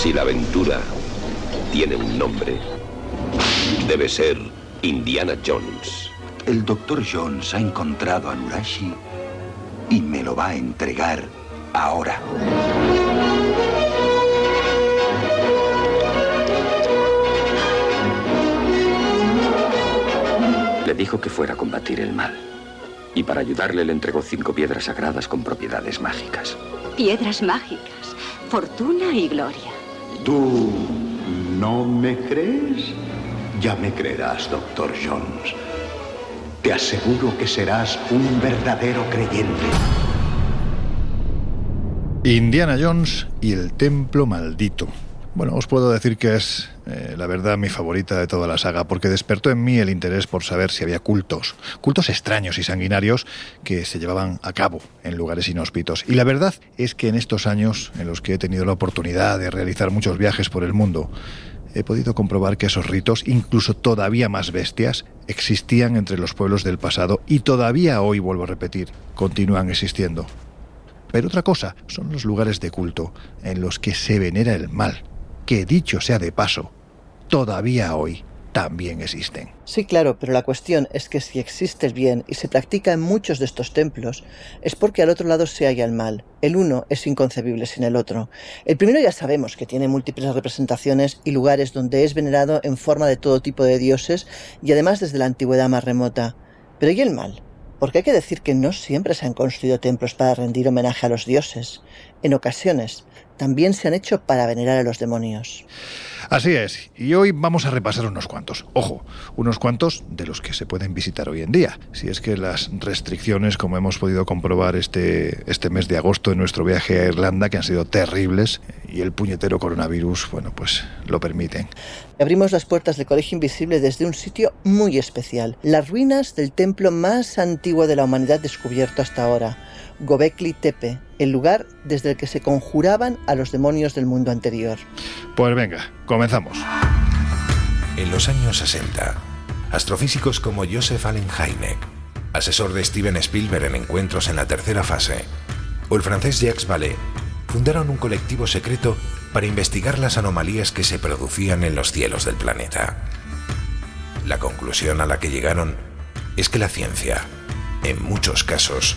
Si la aventura tiene un nombre, debe ser Indiana Jones. El doctor Jones ha encontrado a Nurashi y me lo va a entregar ahora. Le dijo que fuera a combatir el mal. Y para ayudarle le entregó cinco piedras sagradas con propiedades mágicas. Piedras mágicas, fortuna y gloria. ¿Tú no me crees? Ya me creerás, doctor Jones. Te aseguro que serás un verdadero creyente. Indiana Jones y el Templo Maldito. Bueno, os puedo decir que es, eh, la verdad, mi favorita de toda la saga, porque despertó en mí el interés por saber si había cultos, cultos extraños y sanguinarios que se llevaban a cabo en lugares inhóspitos. Y la verdad es que en estos años en los que he tenido la oportunidad de realizar muchos viajes por el mundo, he podido comprobar que esos ritos, incluso todavía más bestias, existían entre los pueblos del pasado y todavía hoy, vuelvo a repetir, continúan existiendo. Pero otra cosa son los lugares de culto en los que se venera el mal, que dicho sea de paso, todavía hoy también existen. Sí, claro, pero la cuestión es que si existe el bien y se practica en muchos de estos templos, es porque al otro lado se halla el mal. El uno es inconcebible sin el otro. El primero ya sabemos que tiene múltiples representaciones y lugares donde es venerado en forma de todo tipo de dioses y además desde la antigüedad más remota. Pero ¿y el mal? Porque hay que decir que no siempre se han construido templos para rendir homenaje a los dioses. En ocasiones, también se han hecho para venerar a los demonios. Así es, y hoy vamos a repasar unos cuantos. Ojo, unos cuantos de los que se pueden visitar hoy en día. Si es que las restricciones, como hemos podido comprobar este, este mes de agosto en nuestro viaje a Irlanda, que han sido terribles, y el puñetero coronavirus, bueno, pues lo permiten. Abrimos las puertas del Colegio Invisible desde un sitio muy especial, las ruinas del templo más antiguo de la humanidad descubierto hasta ahora Gobekli Tepe, el lugar desde el que se conjuraban a los demonios del mundo anterior. Pues venga, comenzamos. En los años 60, astrofísicos como Joseph Allen Hynek, asesor de Steven Spielberg en encuentros en la tercera fase, o el francés Jacques Vallée, fundaron un colectivo secreto para investigar las anomalías que se producían en los cielos del planeta. La conclusión a la que llegaron es que la ciencia, en muchos casos,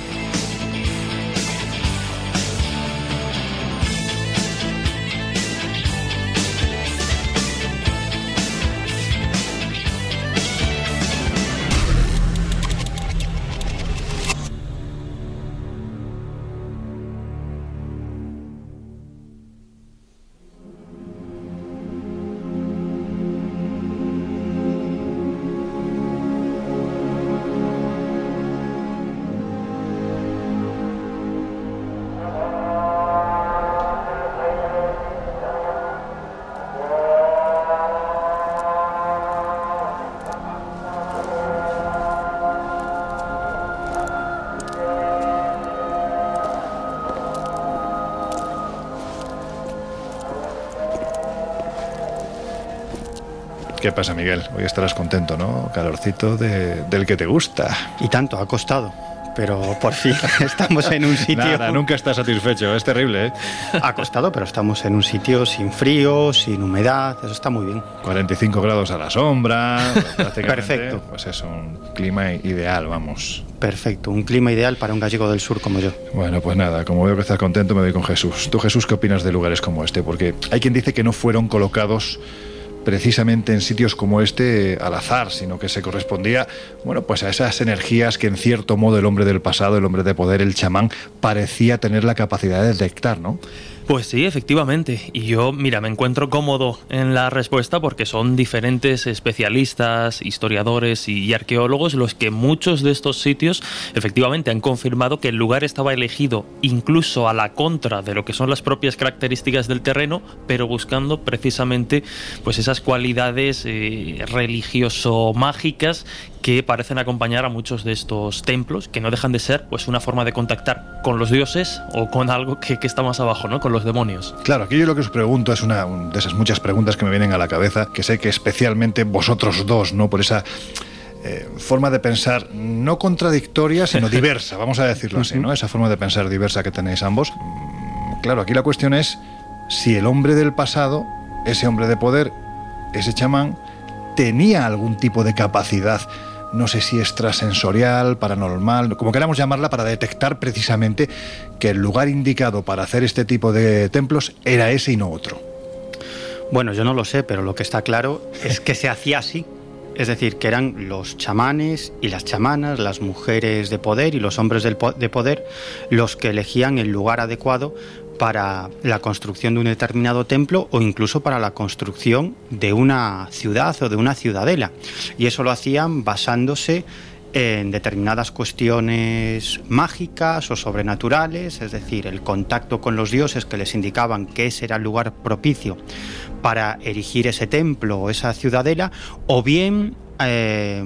¿Qué pasa, Miguel? Hoy estarás contento, ¿no? Calorcito de- del que te gusta. Y tanto, ha costado. Pero por fin estamos en un sitio. Nada, nunca estás satisfecho, es terrible, ¿eh? Ha costado, pero estamos en un sitio sin frío, sin humedad, eso está muy bien. 45 grados a la sombra, Perfecto. Pues es un clima ideal, vamos. Perfecto, un clima ideal para un gallego del sur como yo. Bueno, pues nada, como veo que estás contento, me voy con Jesús. ¿Tú, Jesús, qué opinas de lugares como este? Porque hay quien dice que no fueron colocados precisamente en sitios como este al azar, sino que se correspondía, bueno, pues a esas energías que en cierto modo el hombre del pasado, el hombre de poder, el chamán, parecía tener la capacidad de detectar, ¿no? Pues sí, efectivamente. Y yo, mira, me encuentro cómodo en la respuesta porque son diferentes especialistas, historiadores y arqueólogos los que muchos de estos sitios efectivamente han confirmado que el lugar estaba elegido incluso a la contra de lo que son las propias características del terreno, pero buscando precisamente pues esas cualidades eh, religioso-mágicas que parecen acompañar a muchos de estos templos, que no dejan de ser pues una forma de contactar con los dioses o con algo que, está más abajo, ¿no? Demonios. Claro, aquí yo lo que os pregunto es una de esas muchas preguntas que me vienen a la cabeza, que sé que especialmente vosotros dos, ¿no? Por esa eh, forma de pensar no contradictoria, sino diversa, vamos a decirlo así, ¿no? Esa forma de pensar diversa que tenéis ambos. Mm, claro, aquí la cuestión es si el hombre del pasado, ese hombre de poder, ese chamán, tenía algún tipo de capacidad no sé si extrasensorial, paranormal, como queramos llamarla, para detectar precisamente que el lugar indicado para hacer este tipo de templos era ese y no otro. Bueno, yo no lo sé, pero lo que está claro es que se hacía así. Es decir, que eran los chamanes y las chamanas, las mujeres de poder y los hombres de poder los que elegían el lugar adecuado para la construcción de un determinado templo o incluso para la construcción de una ciudad o de una ciudadela. Y eso lo hacían basándose en determinadas cuestiones mágicas o sobrenaturales, es decir, el contacto con los dioses que les indicaban que ese era el lugar propicio para erigir ese templo o esa ciudadela, o bien eh,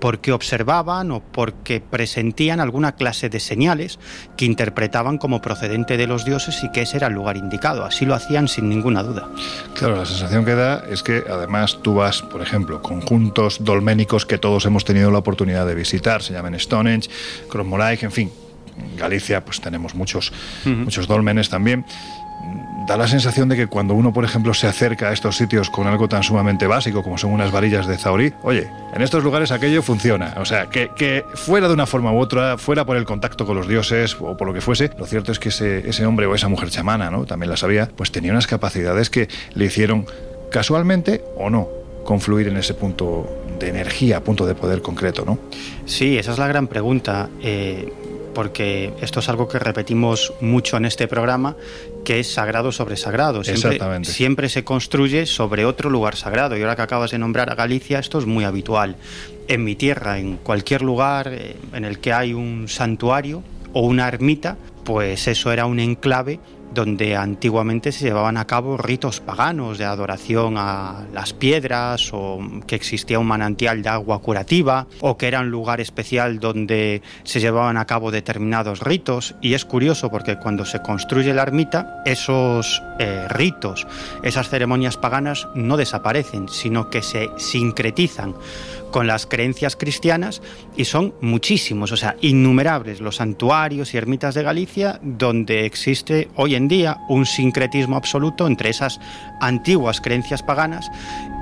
porque observaban o porque presentían alguna clase de señales que interpretaban como procedente de los dioses y que ese era el lugar indicado. Así lo hacían sin ninguna duda. Claro, la sensación que da es que además tú vas, por ejemplo, conjuntos dolménicos que todos hemos tenido la oportunidad de visitar, se llaman Stonehenge, Cromolaic, en fin. En Galicia pues tenemos muchos, muchos dolmenes también da la sensación de que cuando uno, por ejemplo, se acerca a estos sitios con algo tan sumamente básico como son unas varillas de Zaurí, oye, en estos lugares aquello funciona. O sea, que, fuera de una forma u otra, fuera por el contacto con los dioses o por lo que fuese, lo cierto es que ese, ese hombre o esa mujer chamana, ¿no? También la sabía, pues tenía unas capacidades que le hicieron casualmente o no confluir en ese punto de energía, punto de poder concreto, ¿no? Sí, esa es la gran pregunta. Eh, porque esto es algo que repetimos mucho en este programa, que es sagrado sobre sagrado. Siempre, siempre se construye sobre otro lugar sagrado. Y ahora que acabas de nombrar a Galicia, esto es muy habitual. En mi tierra, en cualquier lugar eh, en el que hay un santuario o una ermita, pues eso era un enclave donde antiguamente se llevaban a cabo ritos paganos de adoración a las piedras o que existía un manantial de agua curativa o que era un lugar especial donde se llevaban a cabo determinados ritos. Y es curioso porque cuando se construye la ermita esos eh, ritos, esas ceremonias paganas no desaparecen sino que se sincretizan con las creencias cristianas y son muchísimos, o sea, innumerables los santuarios y ermitas de Galicia donde existe hoy en día un sincretismo absoluto entre esas antiguas creencias paganas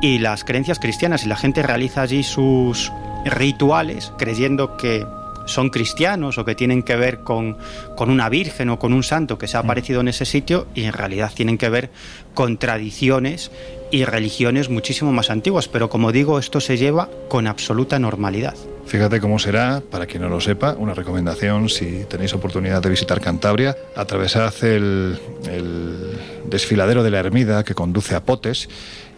y las creencias cristianas y la gente realiza allí sus rituales creyendo que son cristianos o que tienen que ver con, con, una virgen o con un santo que se ha mm. aparecido en ese sitio y en realidad tienen que ver con tradiciones y religiones muchísimo más antiguas, pero como digo, esto se lleva con absoluta normalidad. Fíjate cómo será, para quien no lo sepa, una recomendación si tenéis oportunidad de visitar Cantabria, atravesad el, el desfiladero de la Ermida que conduce a Potes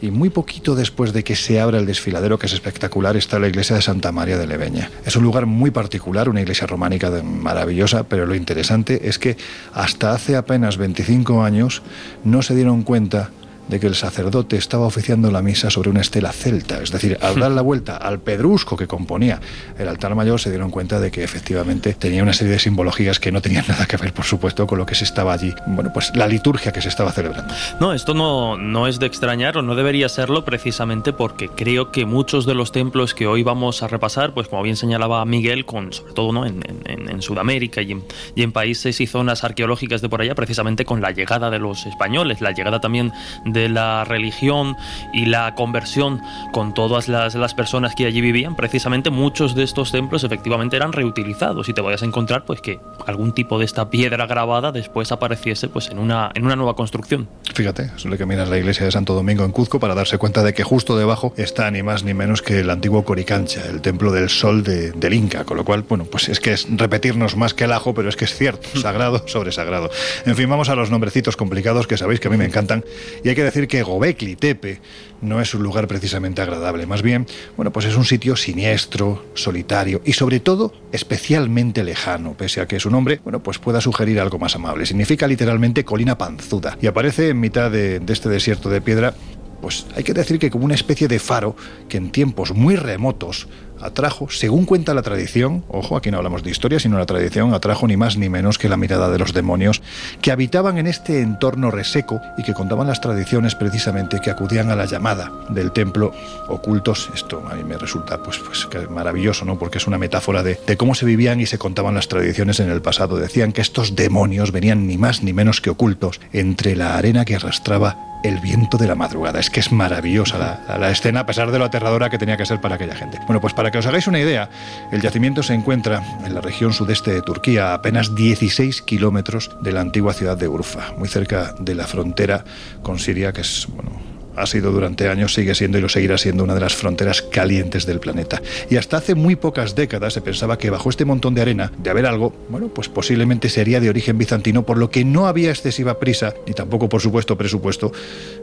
y muy poquito después de que se abra el desfiladero, que es espectacular, está la iglesia de Santa María de Leveña. Es un lugar muy particular, una iglesia románica maravillosa, pero lo interesante es que hasta hace apenas 25 años no se dieron cuenta de que el sacerdote estaba oficiando la misa sobre una estela celta. Es decir, al dar la vuelta al pedrusco que componía el altar mayor, se dieron cuenta de que efectivamente tenía una serie de simbologías que no tenían nada que ver, por supuesto, con lo que se estaba allí. Bueno, pues la liturgia que se estaba celebrando. No, esto no, no es de extrañar o no debería serlo precisamente porque creo que muchos de los templos que hoy vamos a repasar, pues como bien señalaba Miguel, con, sobre todo ¿no? en, en, Sudamérica y en, y en países y zonas arqueológicas de por allá, precisamente con la llegada de los españoles, la llegada también de la religión y la conversión con todas las, las, personas que allí vivían, precisamente muchos de estos templos efectivamente eran reutilizados y te vayas a encontrar pues que algún tipo de esta piedra grabada después apareciese pues en una, en una nueva construcción. Fíjate, suele que miras la iglesia de Santo Domingo en Cuzco para darse cuenta de que justo debajo está ni más ni menos que el antiguo Coricancha, el templo del sol del Inca, con lo cual, bueno, pues es que es repetirnos más que el ajo, pero es que es cierto, sagrado sobre sagrado. En fin, vamos a los nombrecitos complicados que sabéis que a mí me encantan, y hay que decir que Gobekli Tepe no es un lugar precisamente agradable, más bien, bueno, pues es un sitio siniestro, solitario y sobre todo especialmente lejano, pese a que su nombre, bueno, pues pueda sugerir algo más amable. Significa literalmente colina panzuda. Y aparece en mitad de, de este desierto de piedra pues hay que decir que como una especie de faro que en tiempos muy remotos atrajo, según cuenta la tradición, ojo, aquí no hablamos de historia, sino la tradición, atrajo ni más ni menos que la mirada de los demonios que habitaban en este entorno reseco y que contaban las tradiciones precisamente que acudían a la llamada del templo ocultos. Esto a mí me resulta pues, pues maravilloso, ¿no? Porque es una metáfora de, de cómo se vivían y se contaban las tradiciones en el pasado. Decían que estos demonios venían ni más ni menos que ocultos entre la arena que arrastraba el viento de la madrugada. Es que es maravillosa la, la, escena, a pesar de lo aterradora que tenía que ser para aquella gente. Bueno, pues para que os hagáis una idea, el yacimiento se encuentra en la región sudeste de Turquía, a apenas 16 kilómetros de la antigua ciudad de Urfa, muy cerca de la frontera con Siria, que es, bueno, ha sido durante años, sigue siendo y lo seguirá siendo una de las fronteras calientes del planeta. Y hasta hace muy pocas décadas se pensaba que bajo este montón de arena, de haber algo, bueno, pues posiblemente sería de origen bizantino, por lo que no había excesiva prisa, ni tampoco, por supuesto, presupuesto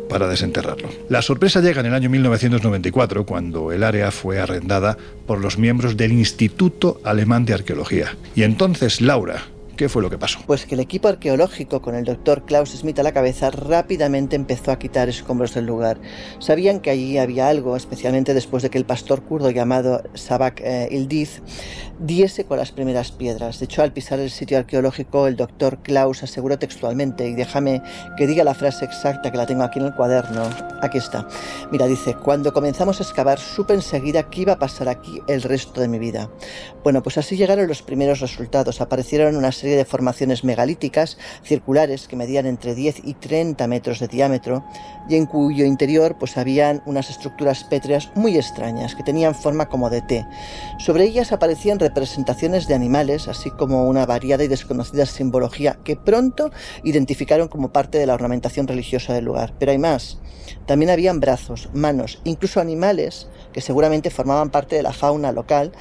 para desenterrarlo. La sorpresa llega en el año 1994, cuando el área fue arrendada por los miembros del Instituto Alemán de Arqueología. Y entonces Laura, ¿Qué fue lo que pasó? Pues que el equipo arqueológico, con el doctor Klaus Smith a la cabeza, rápidamente empezó a quitar escombros del lugar. Sabían que allí había algo, especialmente después de que el pastor kurdo llamado Sabak eh, Ildiz diese con las primeras piedras. De hecho, al pisar el sitio arqueológico, el doctor Klaus aseguró textualmente, y déjame que diga la frase exacta que la tengo aquí en el cuaderno. Aquí está. Mira, dice, cuando comenzamos a excavar, supe enseguida que iba a pasar aquí el resto de mi vida. Bueno, pues así llegaron los primeros resultados. Aparecieron una serie de formaciones megalíticas circulares que medían entre 10 y 30 metros de diámetro y en cuyo interior pues habían unas estructuras pétreas muy extrañas que tenían forma como de T. Sobre ellas aparecían representaciones de animales, así como una variada y desconocida simbología que pronto identificaron como parte de la ornamentación religiosa del lugar. Pero hay más. También habían brazos, manos, incluso animales que seguramente formaban parte de la fauna local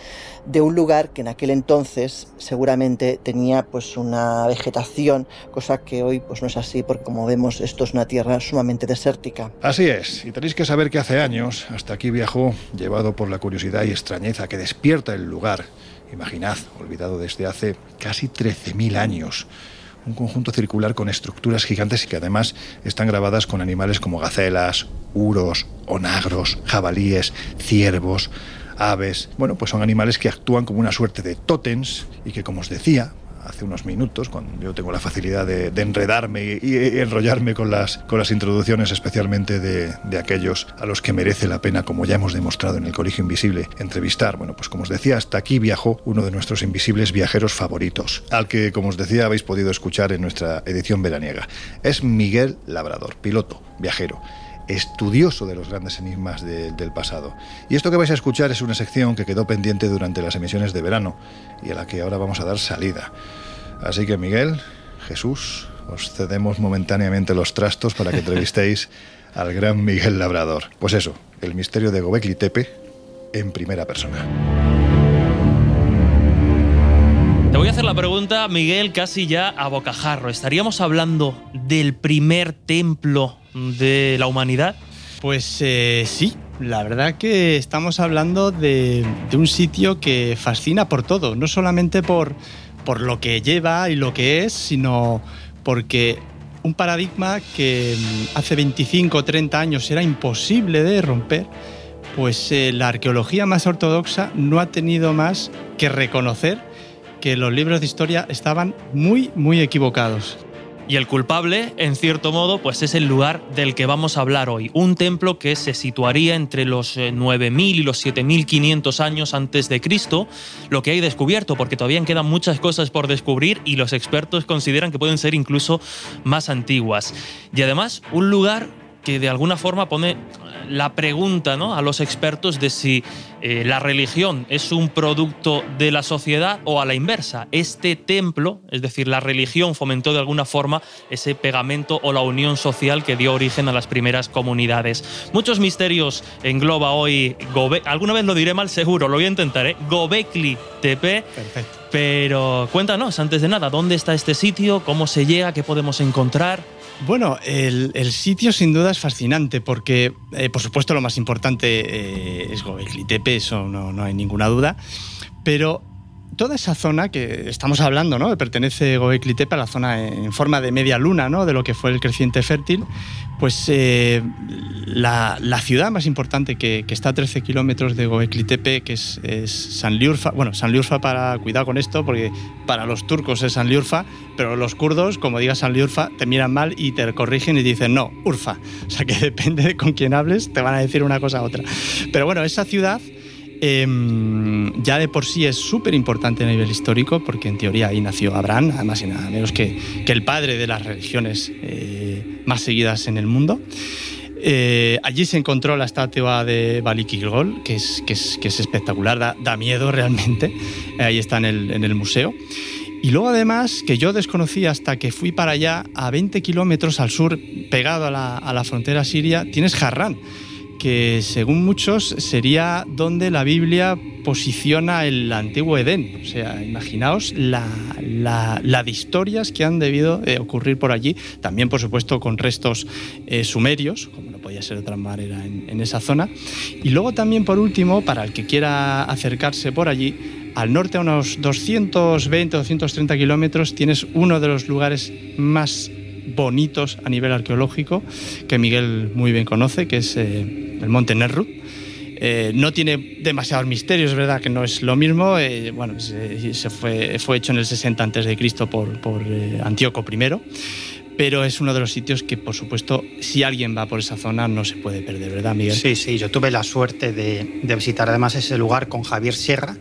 de un lugar que en aquel entonces seguramente tenía pues una vegetación, cosa que hoy pues no es así porque como vemos esto es una tierra sumamente desértica. Así es, y tenéis que saber que hace años hasta aquí viajó llevado por la curiosidad y extrañeza que despierta el lugar. Imaginad, olvidado desde hace casi 13.000 años un conjunto circular con estructuras gigantes y que además están grabadas con animales como gacelas, uros, onagros, jabalíes, ciervos, aves. Bueno, pues son animales que actúan como una suerte de tótems y que, como os decía, hace unos minutos, cuando yo tengo la facilidad de, enredarme y, enrollarme con las, con las introducciones, especialmente de, de, aquellos a los que merece la pena, como ya hemos demostrado en el Colegio Invisible, entrevistar. Bueno, pues como os decía, hasta aquí viajó uno de nuestros invisibles viajeros favoritos, al que, como os decía, habéis podido escuchar en nuestra edición veraniega. Es Miguel Labrador, piloto, viajero estudioso de los grandes enigmas del pasado. Y esto que vais a escuchar es una sección que quedó pendiente durante las emisiones de verano y a la que ahora vamos a dar salida. Así que Miguel, Jesús, os cedemos momentáneamente los trastos para que entrevistéis al gran Miguel Labrador. Pues eso, el misterio de Gobekli Tepe en primera persona. Te voy a hacer la pregunta, Miguel, casi ya a bocajarro. ¿Estaríamos hablando del primer templo de la humanidad? Pues eh, sí, la verdad que estamos hablando de, un sitio que fascina por todo, no solamente por, por lo que lleva y lo que es, sino porque un paradigma que mm, hace 25 o 30 años era imposible de romper, pues eh, la arqueología más ortodoxa no ha tenido más que reconocer que los libros de historia estaban muy, muy equivocados. Y el culpable, en cierto modo, pues es el lugar del que vamos a hablar hoy. Un templo que se situaría entre los 9.000 eh, y los 7.500 años antes de Cristo, lo que hay descubierto, porque todavía quedan muchas cosas por descubrir y los expertos consideran que pueden ser incluso más antiguas. Y además, un lugar que de alguna forma pone la pregunta ¿no? a los expertos de si eh, la religión es un producto de la sociedad o a la inversa. Este templo, es decir, la religión fomentó de alguna forma ese pegamento o la unión social que dio origen a las primeras comunidades. Muchos misterios engloba hoy Gobe alguna vez lo diré mal seguro, lo voy a intentar, ¿eh? Gobekli Tepe. Perfecto. Pero cuéntanos, antes de nada, ¿dónde está este sitio? ¿Cómo se llega? ¿Qué podemos encontrar? Bueno, el, sitio sin duda es fascinante porque, eh, por supuesto, lo más importante eh, es Gobekli Tepe, eso no, no hay ninguna duda, pero toda esa zona que estamos hablando, ¿no? pertenece Gobekli Tepe a la zona en forma de media luna, ¿no? De lo que fue el creciente fértil, pues eh, la, ciudad más importante que, está a 13 kilómetros de Gobekli Tepe, que es, Sanliurfa, bueno, Sanliurfa para, cuidado con esto, porque para los turcos es Sanliurfa, pero los kurdos, como digas Sanliurfa, te miran mal y te corrigen y dicen, no, Urfa. O sea que depende de con quién hables, te van a decir una cosa u otra. Pero bueno, esa ciudad Em, ya de por sí es súper importante a nivel histórico, porque en teoría ahí nació Abraham, además y nada menos que, que el padre de las religiones eh, más seguidas en el mundo. Eh, allí se encontró la estatua de Balikilgol, que es, que es, que es espectacular, da, da, miedo realmente. Ahí está en el, en el museo. Y luego además, que yo desconocí hasta que fui para allá, a 20 kilómetros al sur, pegado a la, a la frontera siria, tienes Harran que según muchos sería donde la Biblia posiciona el antiguo Edén. O sea, imaginaos la, de historias que han debido eh, ocurrir por allí, también por supuesto con restos eh, sumerios, como no podía ser de otra manera en, esa zona. Y luego también por último, para el que quiera acercarse por allí, al norte a unos 220 230 kilómetros tienes uno de los lugares más bonitos a nivel arqueológico, que Miguel muy bien conoce, que es eh, el Monte Nerru. Eh, no tiene demasiados misterios, es verdad que no es lo mismo. Eh, bueno, se, fue, fue, hecho en el 60 a.C. por, por Antíoco I, pero es uno de los sitios que, por supuesto, si alguien va por esa zona no se puede perder, ¿verdad, Miguel? Sí, sí, yo tuve la suerte de, de visitar además ese lugar con Javier Sierra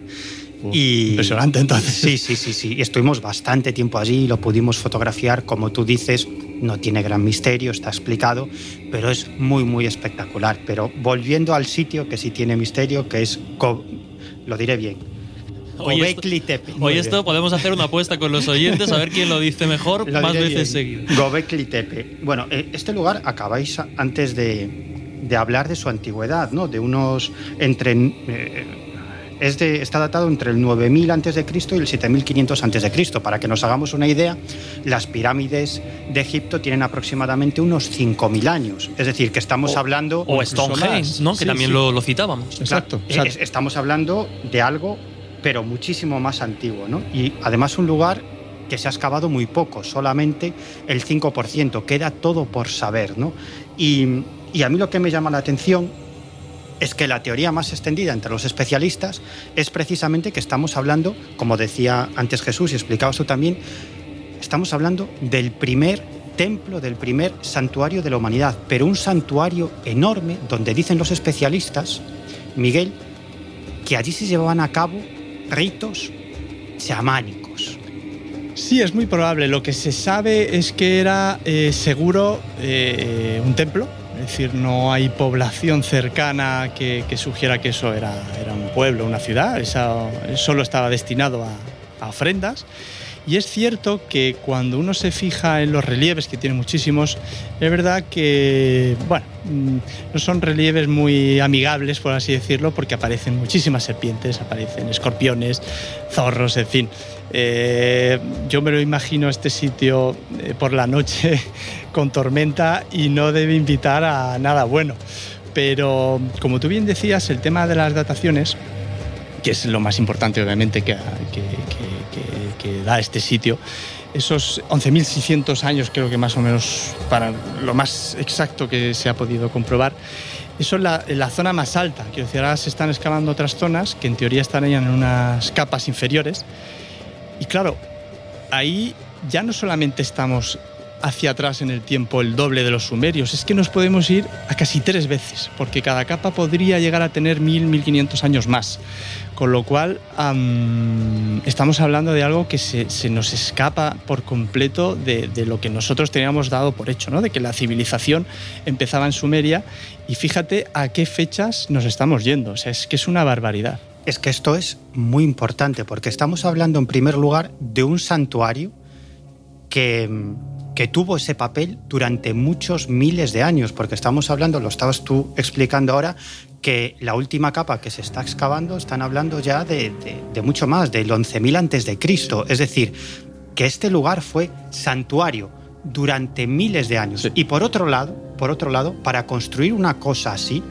y, impresionante entonces. Sí, sí, sí, sí. Estuvimos bastante tiempo allí, lo pudimos fotografiar, como tú dices, no tiene gran misterio, está explicado, pero es muy, muy espectacular. Pero volviendo al sitio que sí tiene misterio, que es, lo diré bien, Hoy esto, hoy esto podemos hacer una apuesta con los oyentes a ver quién lo dice mejor más veces seguidas. Gobekli Tepe. Bueno, eh, este lugar acabáis antes de, de hablar de su antigüedad, ¿no? De unos entre eh, está datado entre el 9000 a.C. y el 7500 a.C. Para que nos hagamos una idea, las pirámides de Egipto tienen aproximadamente unos 5000 años. Es decir, que estamos hablando. O Stonehenge, ¿no? que también Lo, citábamos. Exacto. estamos hablando de algo, pero muchísimo más antiguo. ¿no? Y además, un lugar que se ha excavado muy poco, solamente el 5%. Queda todo por saber. ¿no? Y, y a mí lo que me llama la atención es que la teoría más extendida entre los especialistas es precisamente que estamos hablando, como decía antes Jesús y explicabas tú también, estamos hablando del primer templo, del primer santuario de la humanidad, pero un santuario enorme donde dicen los especialistas, Miguel, que allí se llevaban a cabo ritos chamánicos. Sí, es muy probable. Lo que se sabe es que era eh, seguro eh, un templo, es decir, no hay población cercana que, sugiera que eso era, un pueblo, una ciudad, eso solo estaba destinado a, ofrendas. Y es cierto que cuando uno se fija en los relieves, que tiene muchísimos, es verdad que, bueno, mm, no son relieves muy amigables, por así decirlo, porque aparecen muchísimas serpientes, aparecen escorpiones, zorros, en fin. Eh, yo me lo imagino este sitio eh, por la noche con tormenta y no debe invitar a nada bueno. Pero como tú bien decías, el tema de las dataciones, que es lo más importante obviamente que, que, da este sitio, esos 11.600 años creo que más o menos para lo más exacto que se ha podido comprobar, eso es la, la, zona más alta. Quiero decir, ahora se están excavando otras zonas que en teoría estarían en unas capas inferiores. Y claro, ahí ya no solamente estamos hacia atrás en el tiempo el doble de los sumerios, es que nos podemos ir a casi tres veces, porque cada capa podría llegar a tener 1000, 1500 años más. Con lo cual, estamos hablando de algo que se, nos escapa por completo de, lo que nosotros teníamos dado por hecho, ¿no? de que la civilización empezaba en Sumeria y fíjate a qué fechas nos estamos yendo. O sea, es que es una barbaridad. Es que esto es muy importante porque estamos hablando en primer lugar de un santuario que, que tuvo ese papel durante muchos miles de años, porque estamos hablando, lo estabas tú explicando ahora, que la última capa que se está excavando están hablando ya de, mucho más, del 11.000 antes de Cristo. Es decir, que este lugar fue santuario durante miles de años. Y por otro lado, por otro lado, para construir una cosa así,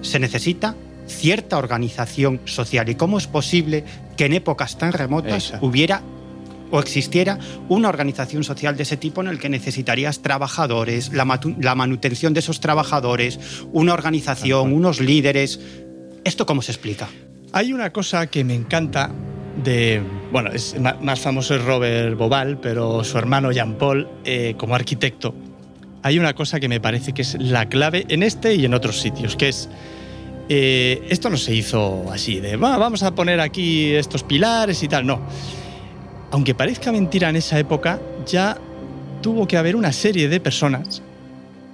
se necesita cierta organización social. ¿Y cómo es posible que en épocas tan remotas hubiera o existiera una organización social de ese tipo en el que necesitarías trabajadores, la, manutención de esos trabajadores, una organización, unos líderes. ¿Esto cómo se explica? Hay una cosa que me encanta de, bueno, es más famoso es Robert Bobal, pero su hermano Jean Paul eh, como arquitecto. Hay una cosa que me parece que es la clave en este y en otros sitios, que es eh, esto no se hizo así de vamos a poner aquí estos pilares y tal, no aunque parezca mentira en esa época, ya tuvo que haber una serie de personas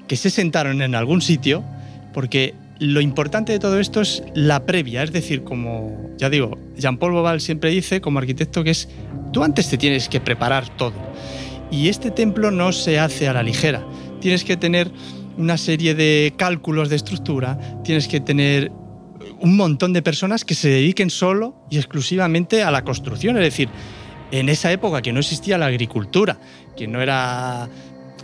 que se sentaron en algún sitio, porque lo importante de todo esto es la previa, es decir, como ya digo, Jean-Paul Boval siempre dice como arquitecto que es, tú antes te tienes que preparar todo. Y este templo no se hace a la ligera, tienes que tener una serie de cálculos de estructura, tienes que tener un montón de personas que se dediquen solo y exclusivamente a la construcción, es decir, en esa época que no existía la agricultura, que no era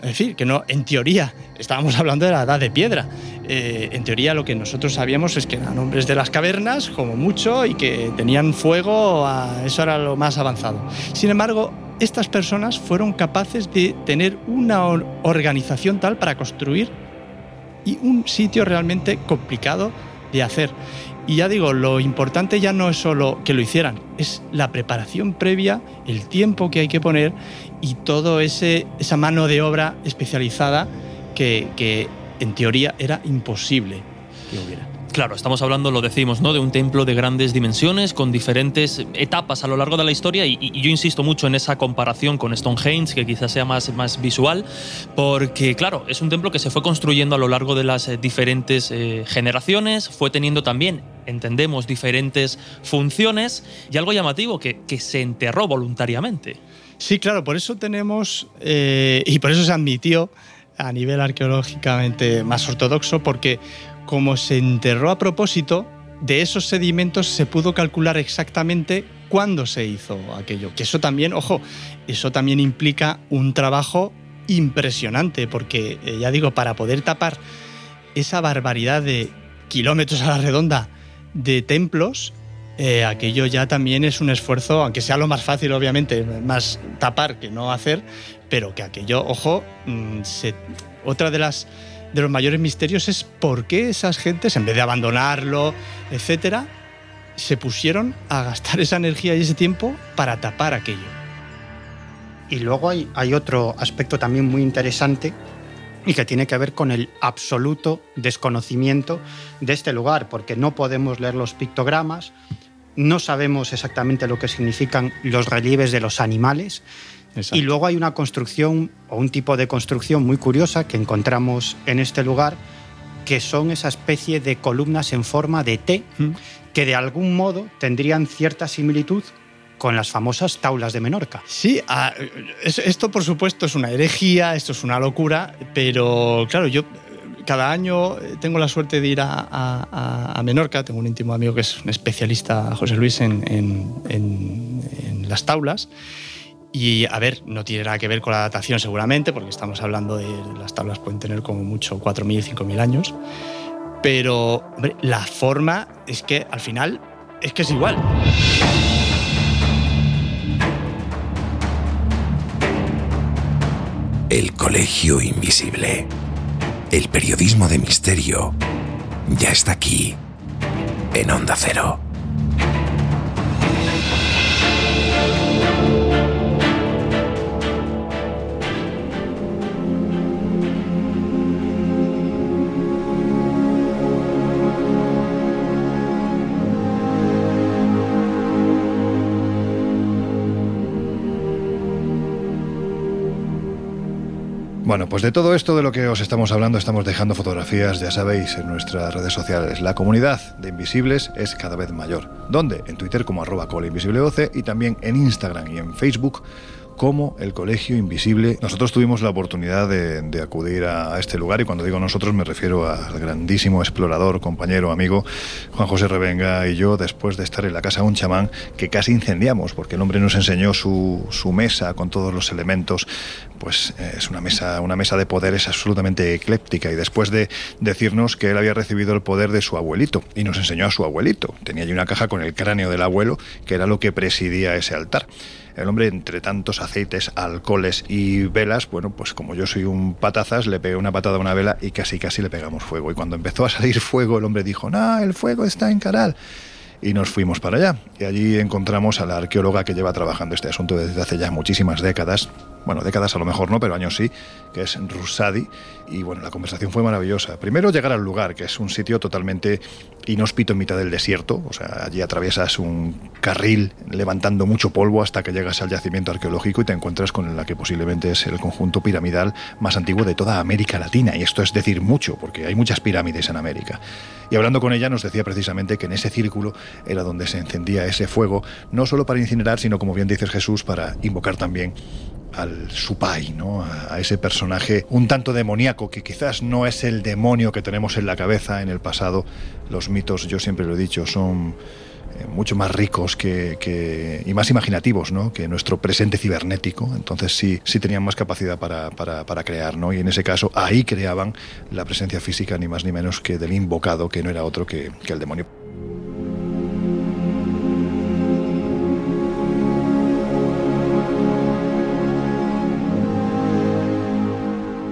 es decir, que no, en teoría, estábamos hablando de la edad de piedra. Eh, en teoría lo que nosotros sabíamos es que eran hombres de las cavernas, como mucho, y que tenían fuego, eso era lo más avanzado. Sin embargo, estas personas fueron capaces de tener una organización tal para construir y un sitio realmente complicado de hacer. Y ya digo, lo importante ya no es solo que lo hicieran, es la preparación previa, el tiempo que hay que poner y ese esa mano de obra especializada que, que en teoría era imposible que hubiera. Claro, estamos hablando, lo decimos, ¿no? De un templo de grandes dimensiones, con diferentes etapas a lo largo de la historia, y, yo insisto mucho en esa comparación con Stonehenge, que quizás sea más, más visual, porque, claro, es un templo que se fue construyendo a lo largo de las eh, diferentes eh, generaciones, fue teniendo también, entendemos, diferentes funciones, y algo llamativo, que, que se enterró voluntariamente. Sí, claro, por eso tenemos, eh, y por eso se admitió a nivel arqueológicamente más ortodoxo, porque como se enterró a propósito, de esos sedimentos se pudo calcular exactamente cuándo se hizo aquello. Que eso también, ojo, eso también implica un trabajo impresionante, porque eh, ya digo, para poder tapar esa barbaridad de kilómetros a la redonda de templos, eh, aquello ya también es un esfuerzo, aunque sea lo más fácil, obviamente, más tapar que no hacer, pero que aquello, ojo, mm, otra de las de los mayores misterios es por qué esas gentes, en vez de abandonarlo, etcétera, se pusieron a gastar esa energía y ese tiempo para tapar aquello. Y luego hay, hay otro aspecto también muy interesante y que tiene que ver con el absoluto desconocimiento de este lugar, porque no podemos leer los pictogramas, no sabemos exactamente lo que significan los relieves de los animales, y luego hay una construcción o un tipo de construcción muy curiosa que encontramos en este lugar, que son esa especie de columnas en forma de T, mm. que de algún modo tendrían cierta similitud con las famosas taulas de Menorca. Sí, esto por supuesto es una herejía, esto es una locura, pero claro, yo cada año tengo la suerte de ir a, Menorca, tengo un íntimo amigo que es un especialista, José Luis, en, en las taulas. Y a ver, no tiene nada que ver con la datación seguramente, porque estamos hablando de las tablas pueden tener como mucho 4.000, 5.000 años. Pero hombre, la forma es que al final es que es igual. El Colegio Invisible. El periodismo de misterio ya está aquí, en Onda Cero. Bueno, pues de todo esto de lo que os estamos hablando estamos dejando fotografías, ya sabéis, en nuestras redes sociales. La comunidad de Invisibles es cada vez mayor. ¿Dónde? En Twitter como arroba coleinvisible12 y también en Instagram y en Facebook como el Colegio Invisible. Nosotros tuvimos la oportunidad de, acudir a, este lugar y cuando digo nosotros me refiero al grandísimo explorador, compañero, amigo Juan José Revenga y yo después de estar en la casa de un chamán que casi incendiamos porque el hombre nos enseñó su, mesa con todos los elementos pues eh, es una mesa, una mesa de poderes absolutamente ecléptica y después de decirnos que él había recibido el poder de su abuelito y nos enseñó a su abuelito. Tenía allí una caja con el cráneo del abuelo que era lo que presidía ese altar. El hombre, entre tantos aceites, alcoholes y velas, bueno, pues como yo soy un patazas, le pegué una patada a una vela y casi casi le pegamos fuego. Y cuando empezó a salir fuego, el hombre dijo, no, el fuego está en Caral y nos fuimos para allá. Y allí encontramos a la arqueóloga que lleva trabajando este asunto desde hace ya muchísimas décadas, bueno, décadas a lo mejor no, pero años sí, que es Rusadi. Y bueno, la conversación fue maravillosa. Primero llegar al lugar, que es un sitio totalmente inhóspito en mitad del desierto. O sea, allí atraviesas un carril levantando mucho polvo hasta que llegas al yacimiento arqueológico y te encuentras con la que posiblemente es el conjunto piramidal más antiguo de toda América Latina. Y esto es decir mucho, porque hay muchas pirámides en América. Y hablando con ella nos decía precisamente que en ese círculo era donde se encendía ese fuego, no solo para incinerar, sino como bien dices Jesús, para invocar también al Supai, ¿no? A, ese personaje un tanto demoníaco que quizás no es el demonio que tenemos en la cabeza en el pasado. Los mitos, yo siempre lo he dicho, son eh, mucho más ricos que, y más imaginativos ¿no? que nuestro presente cibernético. Entonces sí, sí tenían más capacidad para, para, crear. ¿no? Y en ese caso ahí creaban la presencia física ni más ni menos que del invocado, que no era otro que el demonio.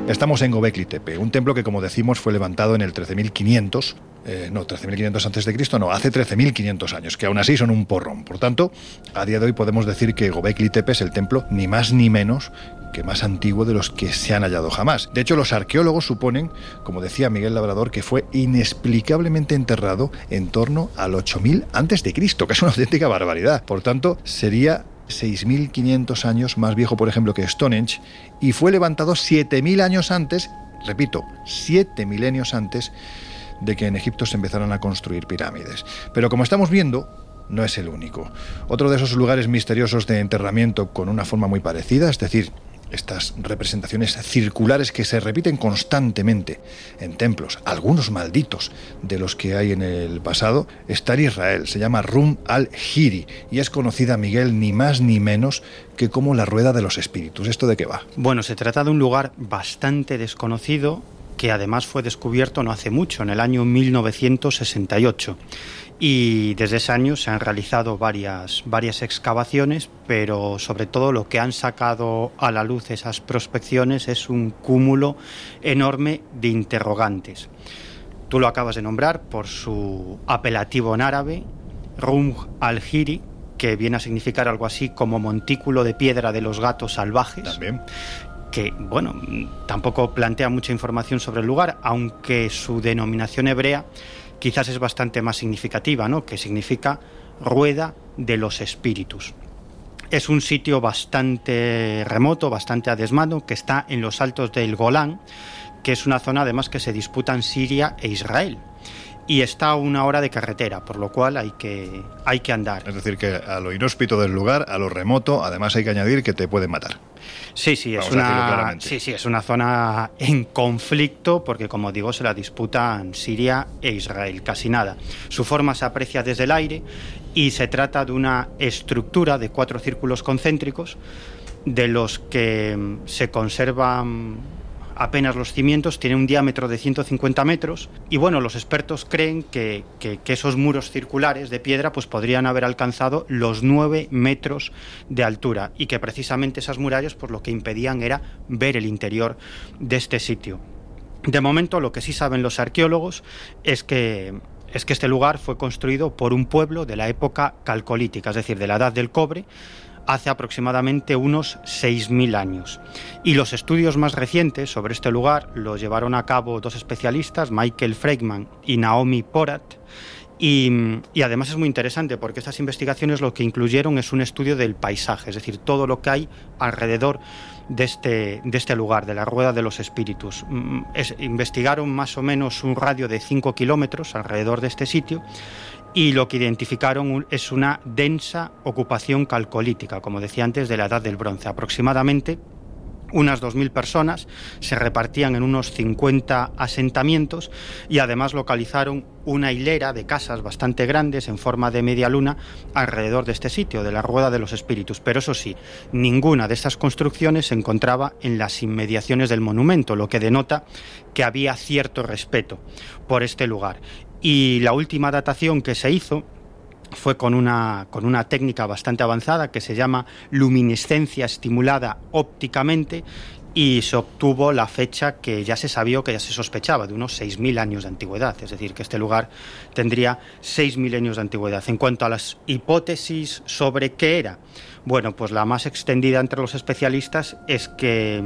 Estamos en Gobekli Tepe, un templo que, como decimos, fue levantado en el 13.500, eh, no, 13.500 antes de Cristo, no, hace 13.500 años, que aún así son un porrón. Por tanto, a día de hoy podemos decir que Gobekli Tepe es el templo ni más ni menos que más antiguo de los que se han hallado jamás. De hecho, los arqueólogos suponen, como decía Miguel Labrador, que fue inexplicablemente enterrado en torno al 8000 antes de Cristo, que es una auténtica barbaridad. Por tanto, sería 6.500 años más viejo, por ejemplo, que Stonehenge, y fue levantado 7.000 años antes, repito, 7 milenios antes de que en Egipto se empezaran a construir pirámides. Pero como estamos viendo, no es el único. Otro de esos lugares misteriosos de enterramiento con una forma muy parecida, es decir, estas representaciones circulares que se repiten constantemente en templos, algunos malditos de los que hay en el pasado, está en Israel, se llama Rum al-Hiri y es conocida, Miguel, ni más ni menos que como la rueda de los espíritus. ¿Esto de qué va? Bueno, se trata de un lugar bastante desconocido que además fue descubierto no hace mucho, en el año 1968 y desde ese año se han realizado varias, varias excavaciones, pero sobre todo lo que han sacado a la luz esas prospecciones es un cúmulo enorme de interrogantes. Tú lo acabas de nombrar por su apelativo en árabe, Rum al-Hiri, que viene a significar algo así como montículo de piedra de los gatos salvajes. También que, bueno, tampoco plantea mucha información sobre el lugar, aunque su denominación hebrea quizás es bastante más significativa, ¿no? que significa rueda de los espíritus. Es un sitio bastante remoto, bastante a desmano, que está en los altos del Golán, que es una zona además que se disputan Siria e Israel y está a una hora de carretera, por lo cual hay que, hay que andar. Es decir, que a lo inhóspito del lugar, a lo remoto, además hay que añadir que te pueden matar. Sí, sí, es una, sí, sí, es una zona en conflicto porque, como digo, se la disputan Siria e Israel, casi nada. Su forma se aprecia desde el aire y se trata de una estructura de cuatro círculos concéntricos de los que se conservan apenas los cimientos, tiene un diámetro de 150 metros y bueno, los expertos creen que, esos muros circulares de piedra pues podrían haber alcanzado los 9 metros de altura y que precisamente esas murallas pues lo que impedían era ver el interior de este sitio. De momento lo que sí saben los arqueólogos es que es que este lugar fue construido por un pueblo de la época calcolítica, es decir, de la edad del cobre, hace aproximadamente unos 6.000 años. Y los estudios más recientes sobre este lugar los llevaron a cabo dos especialistas, Michael Freigman y Naomi Porat, y, además es muy interesante porque estas investigaciones lo que incluyeron es un estudio del paisaje, es decir, todo lo que hay alrededor de este, de este lugar, de la Rueda de los Espíritus. Mm, investigaron más o menos un radio de 5 kilómetros alrededor de este sitio y lo que identificaron es una densa ocupación calcolítica, como decía antes, de la Edad del Bronce, aproximadamente unas 2.000 personas, se repartían en unos 50 asentamientos y además localizaron una hilera de casas bastante grandes en forma de media luna alrededor de este sitio, de la Rueda de los Espíritus. Pero eso sí, ninguna de estas construcciones se encontraba en las inmediaciones del monumento, lo que denota que había cierto respeto por este lugar. Y la última datación que se hizo fue con una, con una técnica bastante avanzada que se llama luminiscencia estimulada ópticamente y se obtuvo la fecha que ya se sabía que ya se sospechaba, de unos 6.000 años de antigüedad, es decir, que este lugar tendría 6.000 años de antigüedad. En cuanto a las hipótesis sobre qué era, bueno, pues la más extendida entre los especialistas es que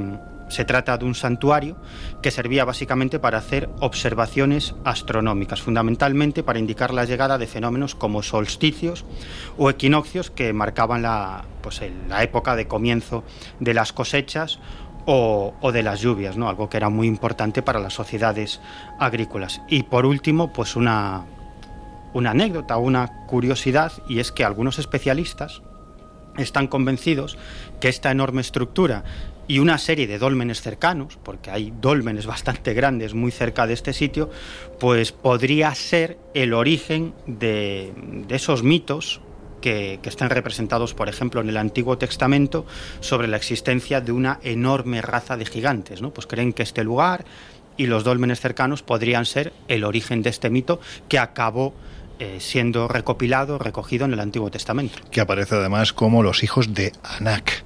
se trata de un santuario que servía básicamente para hacer observaciones astronómicas, fundamentalmente para indicar la llegada de fenómenos como solsticios o equinoccios que marcaban la, pues la época de comienzo de las cosechas o, de las lluvias, ¿no? algo que era muy importante para las sociedades agrícolas. Y por último, pues una, una anécdota, una curiosidad, y es que algunos especialistas están convencidos que esta enorme estructura y una serie de dólmenes cercanos, porque hay dólmenes bastante grandes muy cerca de este sitio, pues podría ser el origen de, esos mitos que, están representados, por ejemplo, en el Antiguo Testamento sobre la existencia de una enorme raza de gigantes. ¿no? Pues creen que este lugar y los dólmenes cercanos podrían ser el origen de este mito que acabó eh, siendo recopilado, recogido en el Antiguo Testamento. Que aparece además como los hijos de Anak,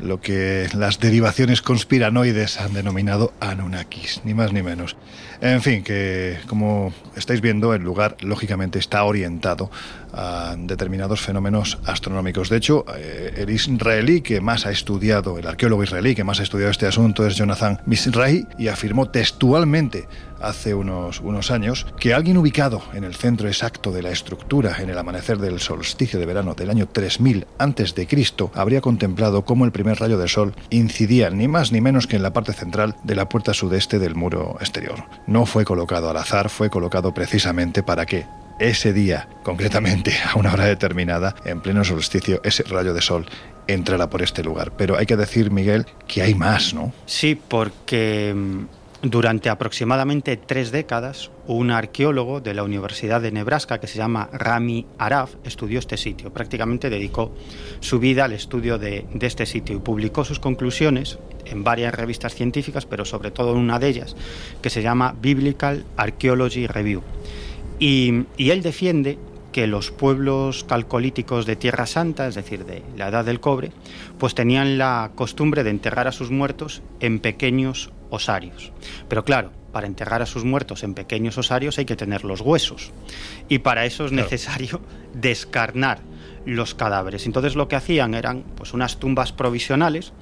lo que las derivaciones conspiranoides han denominado Anunnakis, ni más ni menos. En fin, que como estáis viendo, el lugar lógicamente está orientado a determinados fenómenos astronómicos. De hecho, eh, el israelí que más ha estudiado, el arqueólogo israelí que más ha estudiado este asunto es Jonathan Misrahi y afirmó textualmente hace unos, unos años que alguien ubicado en el centro exacto de la estructura en el amanecer del solsticio de verano del año 3000 a.C. habría contemplado cómo el primer rayo del sol incidía ni más ni menos que en la parte central de la puerta sudeste del muro exterior. No fue colocado al azar, fue colocado precisamente para que ese día, concretamente a una hora determinada, en pleno solsticio, ese rayo de sol entrara por este lugar. Pero hay que decir, Miguel, que hay más, ¿no? Sí, porque mm, durante aproximadamente tres décadas, un arqueólogo de la Universidad de Nebraska que se llama Rami Araf estudió este sitio. Prácticamente dedicó su vida al estudio de, este sitio y publicó sus conclusiones en varias revistas científicas, pero sobre todo en una de ellas que se llama Biblical Archaeology Review. Y, y él defiende que los pueblos calcolíticos de Tierra Santa, es decir, de la Edad del Cobre, pues tenían la costumbre de enterrar a sus muertos en pequeños osarios. Pero claro, para enterrar a sus muertos en pequeños osarios hay que tener los huesos. Y para eso es necesario descarnar los cadáveres. Entonces lo que hacían eran pues unas tumbas provisionales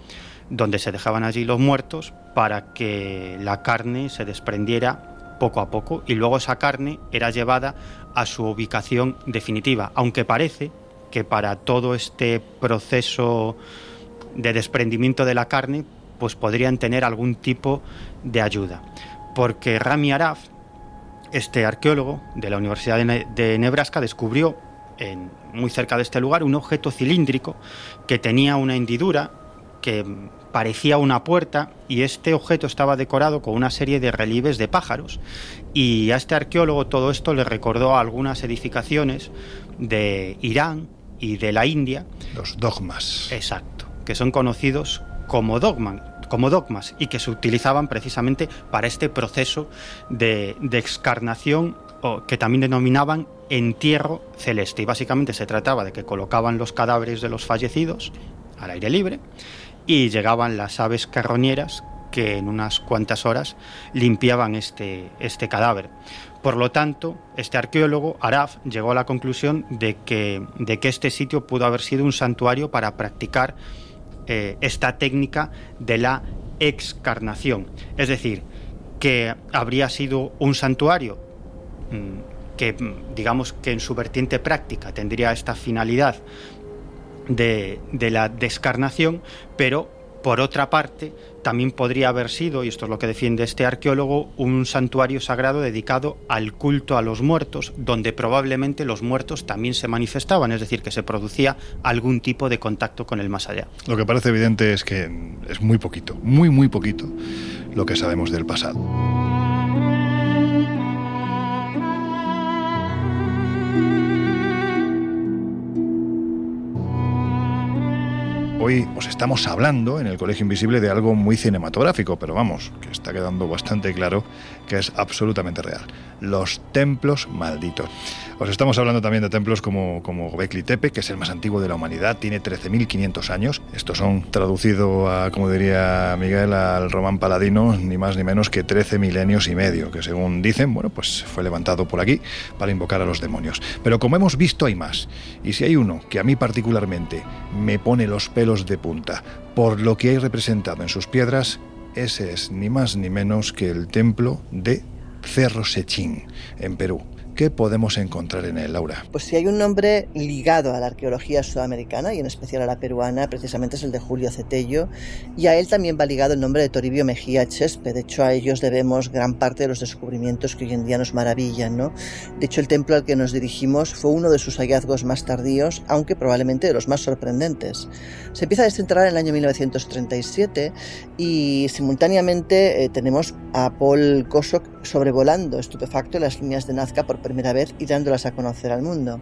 donde se dejaban allí los muertos para que la carne se desprendiera poco a poco y luego esa carne era llevada a su ubicación definitiva, aunque parece que para todo este proceso de desprendimiento de la carne pues podrían tener algún tipo de ayuda. Porque Rami Araf, este arqueólogo de la Universidad de Nebraska, descubrió en, muy cerca de este lugar un objeto cilíndrico que tenía una hendidura que parecía una puerta y este objeto estaba decorado con una serie de relieves de pájaros y a este arqueólogo todo esto le recordó algunas edificaciones de Irán y de la India. Los dogmas. Exacto, que son conocidos como dogmas, como dogmas y que se utilizaban precisamente para este proceso de, de o que también denominaban entierro celeste. Y básicamente se trataba de que colocaban los cadáveres de los fallecidos al aire libre y llegaban las aves carroñeras que en unas cuantas horas limpiaban este, este cadáver. Por lo tanto, este arqueólogo, Araf, llegó a la conclusión de que, de que este sitio pudo haber sido un santuario para practicar eh, esta técnica de la excarnación. Es decir, que habría sido un santuario mm, que, mm, digamos que en su vertiente práctica tendría esta finalidad de, la descarnación, pero Por otra parte, también podría haber sido, y esto es lo que defiende este arqueólogo, un santuario sagrado dedicado al culto a los muertos, donde probablemente los muertos también se manifestaban, es decir, que se producía algún tipo de contacto con el más allá. Lo que parece evidente es que es muy poquito, muy, muy poquito lo que sabemos del pasado. Hoy os estamos hablando en el Colegio Invisible de algo muy cinematográfico, pero vamos, que está quedando bastante claro que es absolutamente real. Los templos malditos. Os estamos hablando también de templos como, como Gobekli Tepe, que es el más antiguo de la humanidad, tiene 13.500 años. Estos son, traducido a, como diría Miguel, al román paladino, ni más ni menos que 13 milenios y medio, que según dicen, bueno, pues fue levantado por aquí para invocar a los demonios. Pero como hemos visto, hay más. Y si hay uno que a mí particularmente me pone los pelos de punta por lo que hay representado en sus piedras, ese es ni más ni menos que el templo de Cerro Sechín, en Perú. ¿Qué podemos encontrar en él, Laura? Pues si hay un nombre ligado a la arqueología sudamericana y en especial a la peruana, precisamente es el de Julio Cetello, y a él también va ligado el nombre de Toribio Mejía Chespe. De hecho, a ellos debemos gran parte de los descubrimientos que hoy en día nos maravillan, ¿no? De hecho, el templo al que nos dirigimos fue uno de sus hallazgos más tardíos, aunque probablemente de los más sorprendentes. Se empieza a desenterrar en el año 1937 y simultáneamente eh, tenemos a Paul Kosok sobrevolando estupefacto las líneas de Nazca por primera vez y dándolas a conocer al mundo.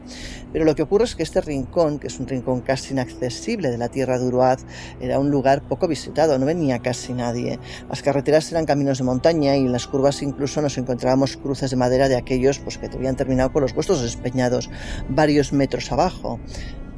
Pero lo que ocurre es que este rincón, que es un rincón casi inaccesible de la tierra de Uruaz, era un lugar poco visitado, no venía casi nadie. Las carreteras eran caminos de montaña y en las curvas incluso nos encontrábamos cruces de madera de aquellos pues, que habían terminado con los huesos despeñados varios metros abajo.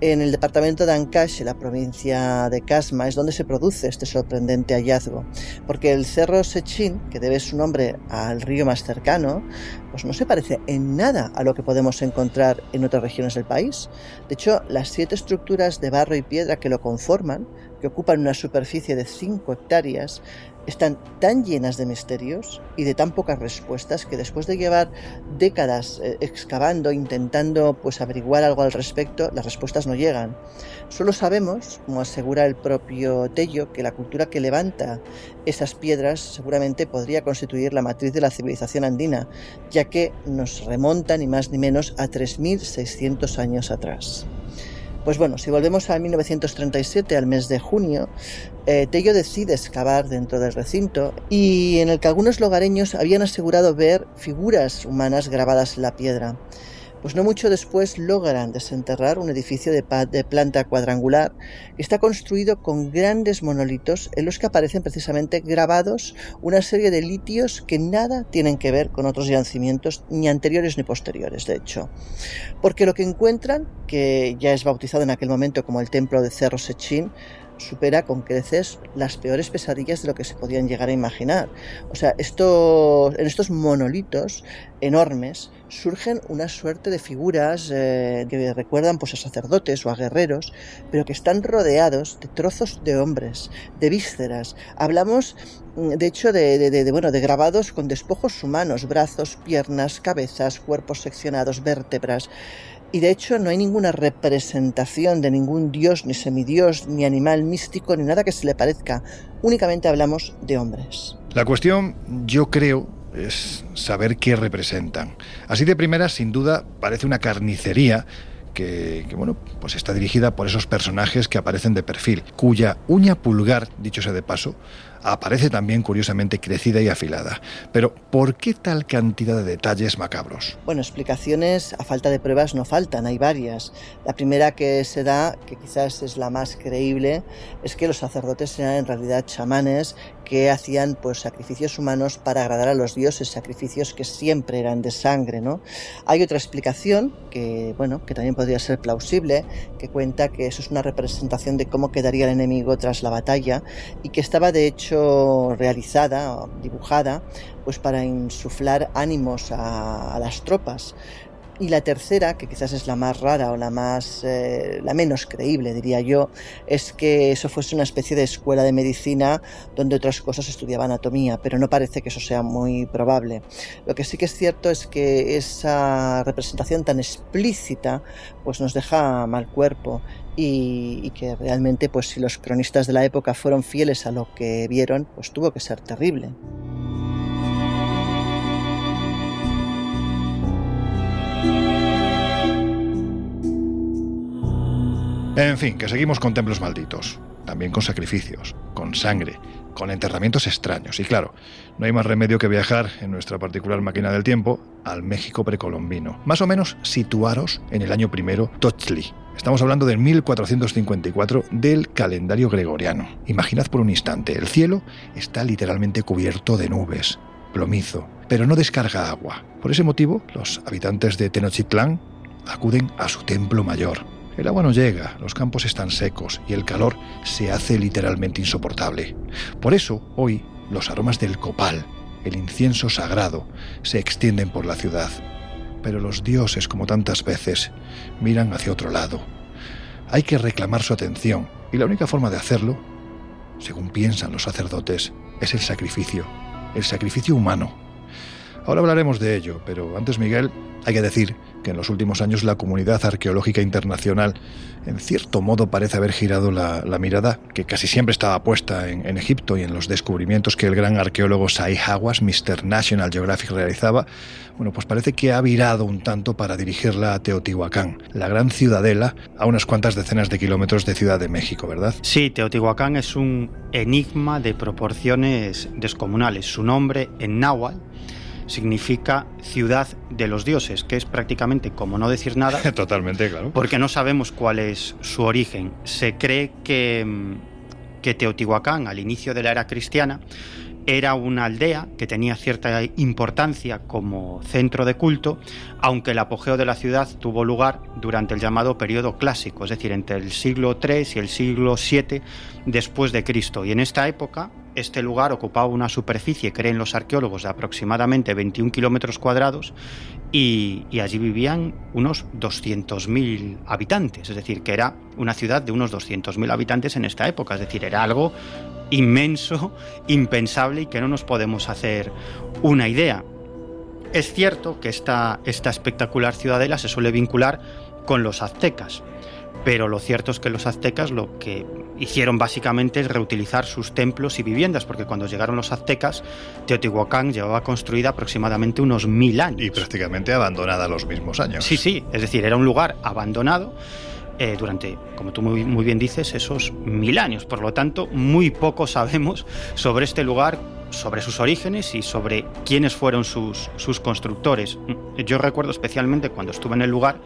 En el departamento de Ancash, la provincia de Casma, es donde se produce este sorprendente hallazgo, porque el cerro Sechin, que debe su nombre al río más cercano, pues no se parece en nada a lo que podemos encontrar en otras regiones del país. De hecho, las siete estructuras de barro y piedra que lo conforman, que ocupan una superficie de 5 hectáreas, están tan llenas de misterios y de tan pocas respuestas que después de llevar décadas eh, excavando, intentando pues averiguar algo al respecto, las respuestas no llegan. Solo sabemos, como asegura el propio Tello, que la cultura que levanta esas piedras seguramente podría constituir la matriz de la civilización andina, ya que nos remonta ni más ni menos a 3.600 años atrás. Pues bueno, si volvemos a 1937, al mes de junio, eh, Tello decide excavar dentro del recinto y en el que algunos lugareños habían asegurado ver figuras humanas grabadas en la piedra. Pues no mucho después logran desenterrar un edificio de, planta cuadrangular que está construido con grandes monolitos en los que aparecen precisamente grabados una serie de litios que nada tienen que ver con otros yacimientos ni anteriores ni posteriores, de hecho. Porque lo que encuentran, que ya es bautizado en aquel momento como el templo de Cerro Sechín, supera con creces las peores pesadillas de lo que se podían llegar a imaginar. O sea, esto, en estos monolitos enormes surgen una suerte de figuras eh, que recuerdan pues, a sacerdotes o a guerreros, pero que están rodeados de trozos de hombres, de vísceras. Hablamos, mm, de hecho, de, bueno, de grabados con despojos humanos, brazos, piernas, cabezas, cuerpos seccionados, vértebras. Y de hecho no hay ninguna representación de ningún dios, ni semidios, ni animal místico, ni nada que se le parezca. Únicamente hablamos de hombres. La cuestión, yo creo, es saber qué representan. Así de primera, sin duda, parece una carnicería que, que, bueno, pues está dirigida por esos personajes que aparecen de perfil, cuya uña pulgar, dicho sea de paso, aparece también curiosamente crecida y afilada. Pero, ¿por qué tal cantidad de detalles macabros? Bueno, explicaciones a falta de pruebas no faltan, hay varias. La primera que se da, que quizás es la más creíble, es que los sacerdotes eran en realidad chamanes que hacían pues sacrificios humanos para agradar a los dioses, sacrificios que siempre eran de sangre, ¿no? Hay otra explicación que, bueno, que también podría ser plausible, que cuenta que eso es una representación de cómo quedaría el enemigo tras la batalla y que estaba de hecho realizada, dibujada, pues para insuflar ánimos a, las tropas. Y la tercera, que quizás es la más rara o la más eh, la menos creíble, diría yo, es que eso fuese una especie de escuela de medicina donde otras cosas estudiaba anatomía, pero no parece que eso sea muy probable. Lo que sí que es cierto es que esa representación tan explícita pues nos deja mal cuerpo y, y, que realmente pues si los cronistas de la época fueron fieles a lo que vieron pues tuvo que ser terrible. En fin, que seguimos con templos malditos, también con sacrificios, con sangre, con enterramientos extraños. Y claro, no hay más remedio que viajar en nuestra particular máquina del tiempo al México precolombino. Más o menos situaros en el año primero Tochtli. Estamos hablando del 1454 del calendario gregoriano. Imaginad por un instante, el cielo está literalmente cubierto de nubes, plomizo, pero no descarga agua. Por ese motivo, los habitantes de Tenochtitlán acuden a su templo mayor, el agua no llega, los campos están secos y el calor se hace literalmente insoportable. Por eso, hoy, los aromas del copal, el incienso sagrado, se extienden por la ciudad. Pero los dioses, como tantas veces, miran hacia otro lado. Hay que reclamar su atención, y la única forma de hacerlo, según piensan los sacerdotes, es el sacrificio, el sacrificio humano. Ahora hablaremos de ello, pero antes, Miguel, hay que decir que en los últimos años la comunidad arqueológica internacional en cierto modo parece haber girado la, mirada, que casi siempre estaba puesta en, Egipto y en los descubrimientos que el gran arqueólogo Sai Hawass, Mr. National Geographic, realizaba. Bueno, pues parece que ha virado un tanto para dirigirla a Teotihuacán, la gran ciudadela a unas cuantas decenas de kilómetros de Ciudad de México, ¿verdad? Sí, Teotihuacán es un enigma de proporciones descomunales. Su nombre en náhuatl significa ciudad de los dioses, que es prácticamente como no decir nada. Totalmente, claro. Porque no sabemos cuál es su origen. Se cree que, mm, que Teotihuacán, al inicio de la era cristiana, era una aldea que tenía cierta importancia como centro de culto, aunque el apogeo de la ciudad tuvo lugar durante el llamado periodo clásico, es decir, entre el siglo III y el siglo VII después de Cristo. Y en esta época, este lugar ocupaba una superficie, creen los arqueólogos, de aproximadamente 21 kilómetros cuadrados y, allí vivían unos 200.000 habitantes, es decir, que era una ciudad de unos 200.000 habitantes en esta época, es decir, era algo inmenso, impensable y que no nos podemos hacer una idea. Es cierto que esta, esta espectacular ciudadela se suele vincular con los aztecas, pero lo cierto es que los aztecas lo que hicieron básicamente es reutilizar sus templos y viviendas, porque cuando llegaron los aztecas, Teotihuacán llevaba construida aproximadamente unos mil años. Y prácticamente abandonada los mismos años. Sí, sí, es decir, era un lugar abandonado eh, durante, como tú muy, muy bien dices, esos mil años. Por lo tanto, muy poco sabemos sobre este lugar sobre sus orígenes y sobre quiénes fueron sus, sus constructores. Yo recuerdo especialmente cuando estuve en el lugar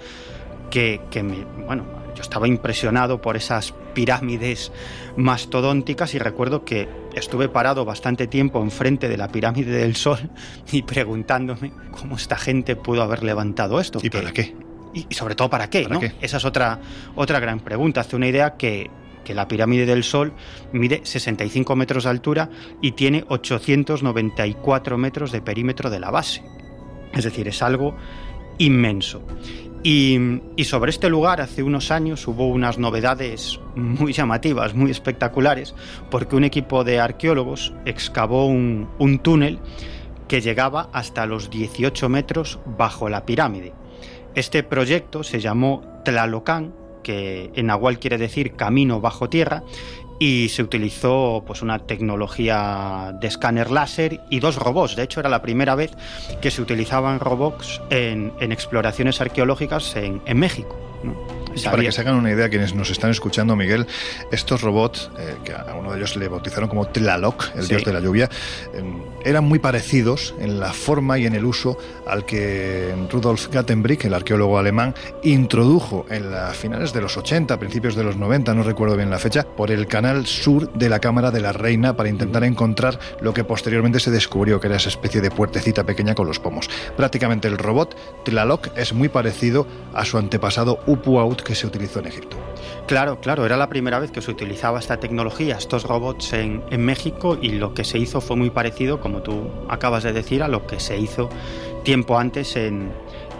que, que me, bueno, yo estaba impresionado por esas pirámides mastodónticas y recuerdo que estuve parado bastante tiempo enfrente de la pirámide del Sol y preguntándome cómo esta gente pudo haber levantado esto. ¿Y para qué? Y, sobre todo para qué, ¿no? Esa es otra, otra gran pregunta. Hace una idea que, que la pirámide del Sol mide 65 metros de altura y tiene 894 metros de perímetro de la base. Es decir, es algo inmenso. Y, sobre este lugar hace unos años hubo unas novedades muy llamativas, muy espectaculares, porque un equipo de arqueólogos excavó un, túnel que llegaba hasta los 18 metros bajo la pirámide. Este proyecto se llamó Tlalocán, que en Nahual quiere decir camino bajo tierra, y se utilizó pues una tecnología de escáner láser y dos robots. De hecho, era la primera vez que se utilizaban robots en, exploraciones arqueológicas en, México. Para que se hagan una idea, quienes nos están escuchando, Miguel, estos robots, eh, que a uno de ellos le bautizaron como Tlaloc, el dios de la lluvia, em, eran muy parecidos en la forma y en el uso al que Rudolf Gattenbrick, el arqueólogo alemán, introdujo en las finales de los 80, principios de los 90, no recuerdo bien la fecha, por el canal sur de la Cámara de la Reina para intentar encontrar lo que posteriormente se descubrió que era esa especie de puertecita pequeña con los pomos. Prácticamente el robot Tlaloc es muy parecido a su antepasado Upuaut que se utilizó en Egipto. Claro, claro, era la primera vez que se utilizaba esta tecnología, estos robots en, México y lo que se hizo fue muy parecido, como tú acabas de decir, a lo que se hizo tiempo antes en,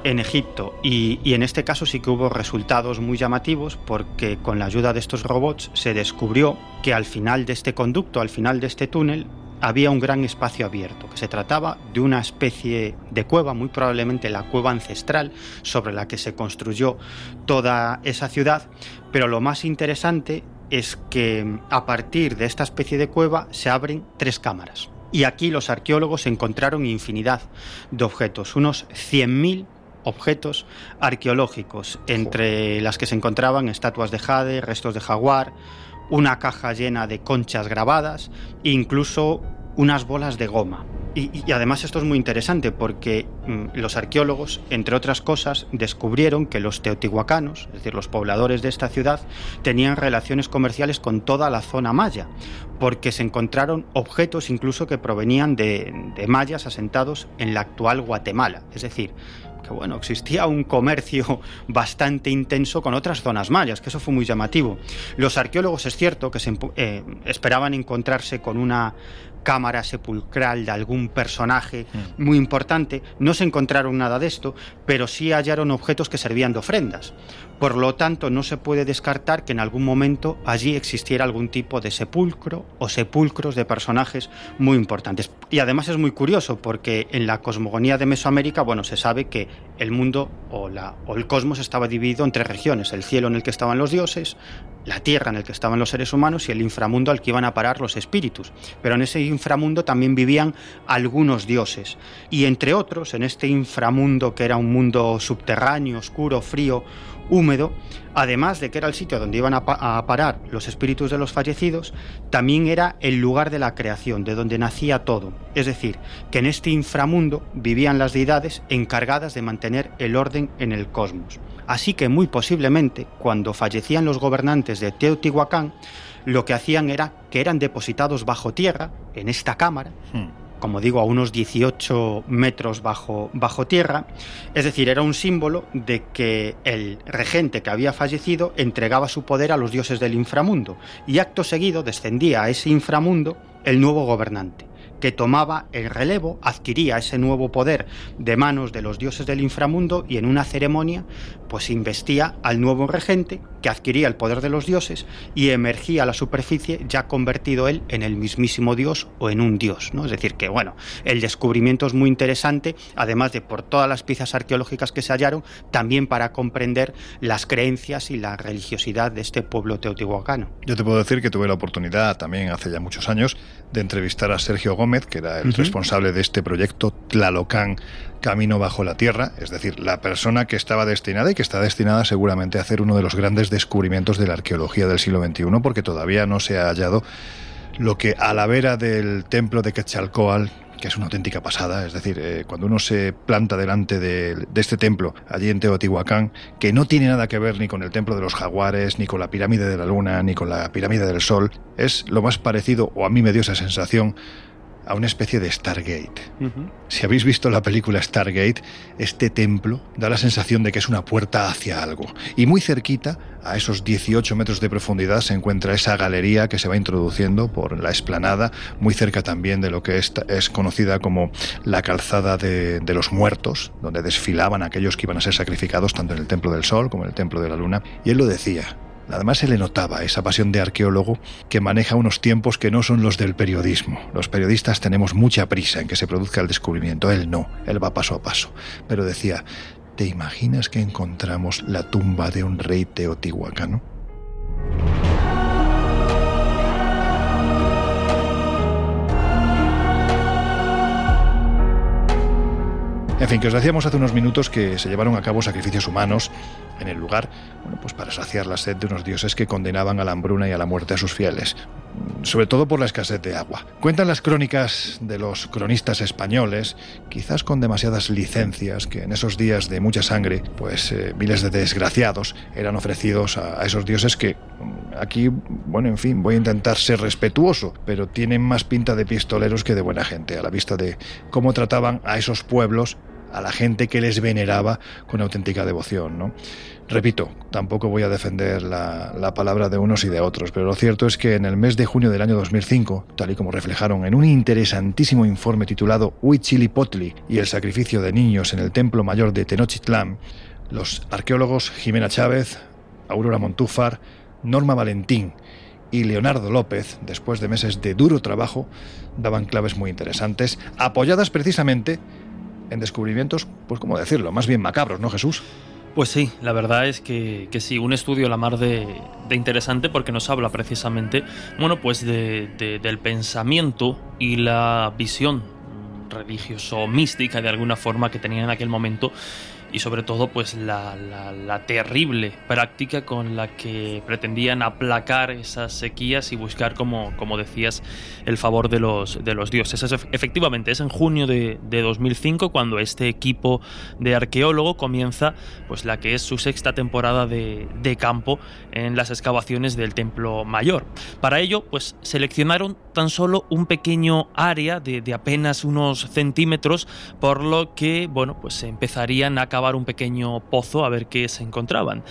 en Egipto y, en este caso sí que hubo resultados muy llamativos porque con la ayuda de estos robots se descubrió que al final de este conducto, al final de este túnel, había un gran espacio abierto, que se trataba de una especie de cueva, muy probablemente la cueva ancestral sobre la que se construyó toda esa ciudad, pero lo más interesante es que a partir de esta especie de cueva se abren tres cámaras. Y aquí los arqueólogos encontraron infinidad de objetos, unos 100.000 objetos arqueológicos, entre las que se encontraban estatuas de jade, restos de jaguar, una caja llena de conchas grabadas e incluso unas bolas de goma. Y, además esto es muy interesante porque mm, los arqueólogos, entre otras cosas, descubrieron que los teotihuacanos, es decir, los pobladores de esta ciudad, tenían relaciones comerciales con toda la zona maya, porque se encontraron objetos incluso que provenían de mayas asentados en la actual Guatemala. Es decir, que bueno, existía un comercio bastante intenso con otras zonas mayas, que eso fue muy llamativo. Los arqueólogos es cierto que se, eh, esperaban encontrarse con una cámara sepulcral de algún personaje mm. muy importante. No se encontraron nada de esto, pero sí hallaron objetos que servían de ofrendas. Por lo tanto, no se puede descartar que en algún momento allí existiera algún tipo de sepulcro o sepulcros de personajes muy importantes. Y además es muy curioso porque en la cosmogonía de Mesoamérica, bueno, se sabe que el mundo o, el cosmos estaba dividido en tres regiones, el cielo en el que estaban los dioses, la tierra en el que estaban los seres humanos y el inframundo al que iban a parar los espíritus. Pero en ese inframundo también vivían algunos dioses. Y entre otros, en este inframundo que era un mundo subterráneo, oscuro, frío, húmedo, además de que era el sitio donde iban a, parar los espíritus de los fallecidos, también era el lugar de la creación, de donde nacía todo. Es decir, que en este inframundo vivían las deidades encargadas de mantener el orden en el cosmos. Así que muy posiblemente, cuando fallecían los gobernantes de Teotihuacán, lo que hacían era que eran depositados bajo tierra, en esta cámara, hmm como digo, a unos 18 metros bajo, bajo tierra. Es decir, era un símbolo de que el regente que había fallecido entregaba su poder a los dioses del inframundo y acto seguido descendía a ese inframundo el nuevo gobernante que tomaba el relevo, adquiría ese nuevo poder de manos de los dioses del inframundo y en una ceremonia pues investía al nuevo regente que adquiría el poder de los dioses y emergía a la superficie ya convertido él en el mismísimo dios o en un dios, ¿no? Es decir, que bueno, el descubrimiento es muy interesante, además de por todas las piezas arqueológicas que se hallaron, también para comprender las creencias y la religiosidad de este pueblo teotihuacano. Yo te puedo decir que tuve la oportunidad también hace ya muchos años de entrevistar a Sergio Gómez, que era el responsable de este proyecto Tlalocan Camino bajo la Tierra, es decir, la persona que estaba destinada y que está destinada seguramente a hacer uno de los grandes descubrimientos de la arqueología del siglo XXI, porque todavía no se ha hallado lo que a la vera del templo de Quetzalcoatl, que es una auténtica pasada, es decir, eh, cuando uno se planta delante de, este templo, allí en Teotihuacán, que no tiene nada que ver ni con el templo de los jaguares, ni con la pirámide de la luna, ni con la pirámide del sol, es lo más parecido, o a mí me dio esa sensación, a una especie de Stargate. Si habéis visto la película Stargate, este templo da la sensación de que es una puerta hacia algo. Y muy cerquita, a esos 18 metros de profundidad, se encuentra esa galería que se va introduciendo por la explanada, muy cerca también de lo que es, es conocida como la calzada de, de los muertos, donde desfilaban aquellos que iban a ser sacrificados tanto en el Templo del Sol como en el Templo de la Luna. Y él lo decía, Además se le notaba esa pasión de arqueólogo que maneja unos tiempos que no son los del periodismo. Los periodistas tenemos mucha prisa en que se produzca el descubrimiento. Él no, él va paso a paso. Pero decía, ¿te imaginas que encontramos la tumba de un rey teotihuacano? En fin, que os decíamos hace unos minutos que se llevaron a cabo sacrificios humanos en el lugar, pues para saciar la sed de unos dioses que condenaban a la hambruna y a la muerte a sus fieles, sobre todo por la escasez de agua. Cuentan las crónicas de los cronistas españoles, quizás con demasiadas licencias, que en esos días de mucha sangre, pues eh, miles de desgraciados eran ofrecidos a, a esos dioses que mm, aquí, bueno, en fin, voy a intentar ser respetuoso, pero tienen más pinta de pistoleros que de buena gente, a la vista de cómo trataban a esos pueblos a la gente que les veneraba con auténtica devoción. ¿no? Repito, tampoco voy a defender la, palabra de unos y de otros, pero lo cierto es que en el mes de junio del año 2005, tal y como reflejaron en un interesantísimo informe titulado Huichilipotli y el sacrificio de niños en el Templo Mayor de Tenochtitlán, los arqueólogos Jimena Chávez, Aurora Montúfar, Norma Valentín y Leonardo López, después de meses de duro trabajo, daban claves muy interesantes, apoyadas precisamente en descubrimientos, pues cómo decirlo, más bien macabros, ¿no, Jesús? Pues sí, la verdad es que, sí, un estudio la mar de, interesante porque nos habla precisamente, bueno, pues del pensamiento y la visión religioso mística de alguna forma que tenían en aquel momento y sobre todo pues la, terrible práctica con la que pretendían aplacar esas sequías y buscar como, como decías el favor de los, de los dioses. efectivamente es en junio de, 2005 cuando este equipo de arqueólogo comienza pues la que es su sexta temporada de, campo en las excavaciones del templo mayor. Para ello pues seleccionaron tan solo un pequeño área de, apenas unos centímetros por lo que bueno pues empezarían a un pequeño pozo a ver qué se encontraban.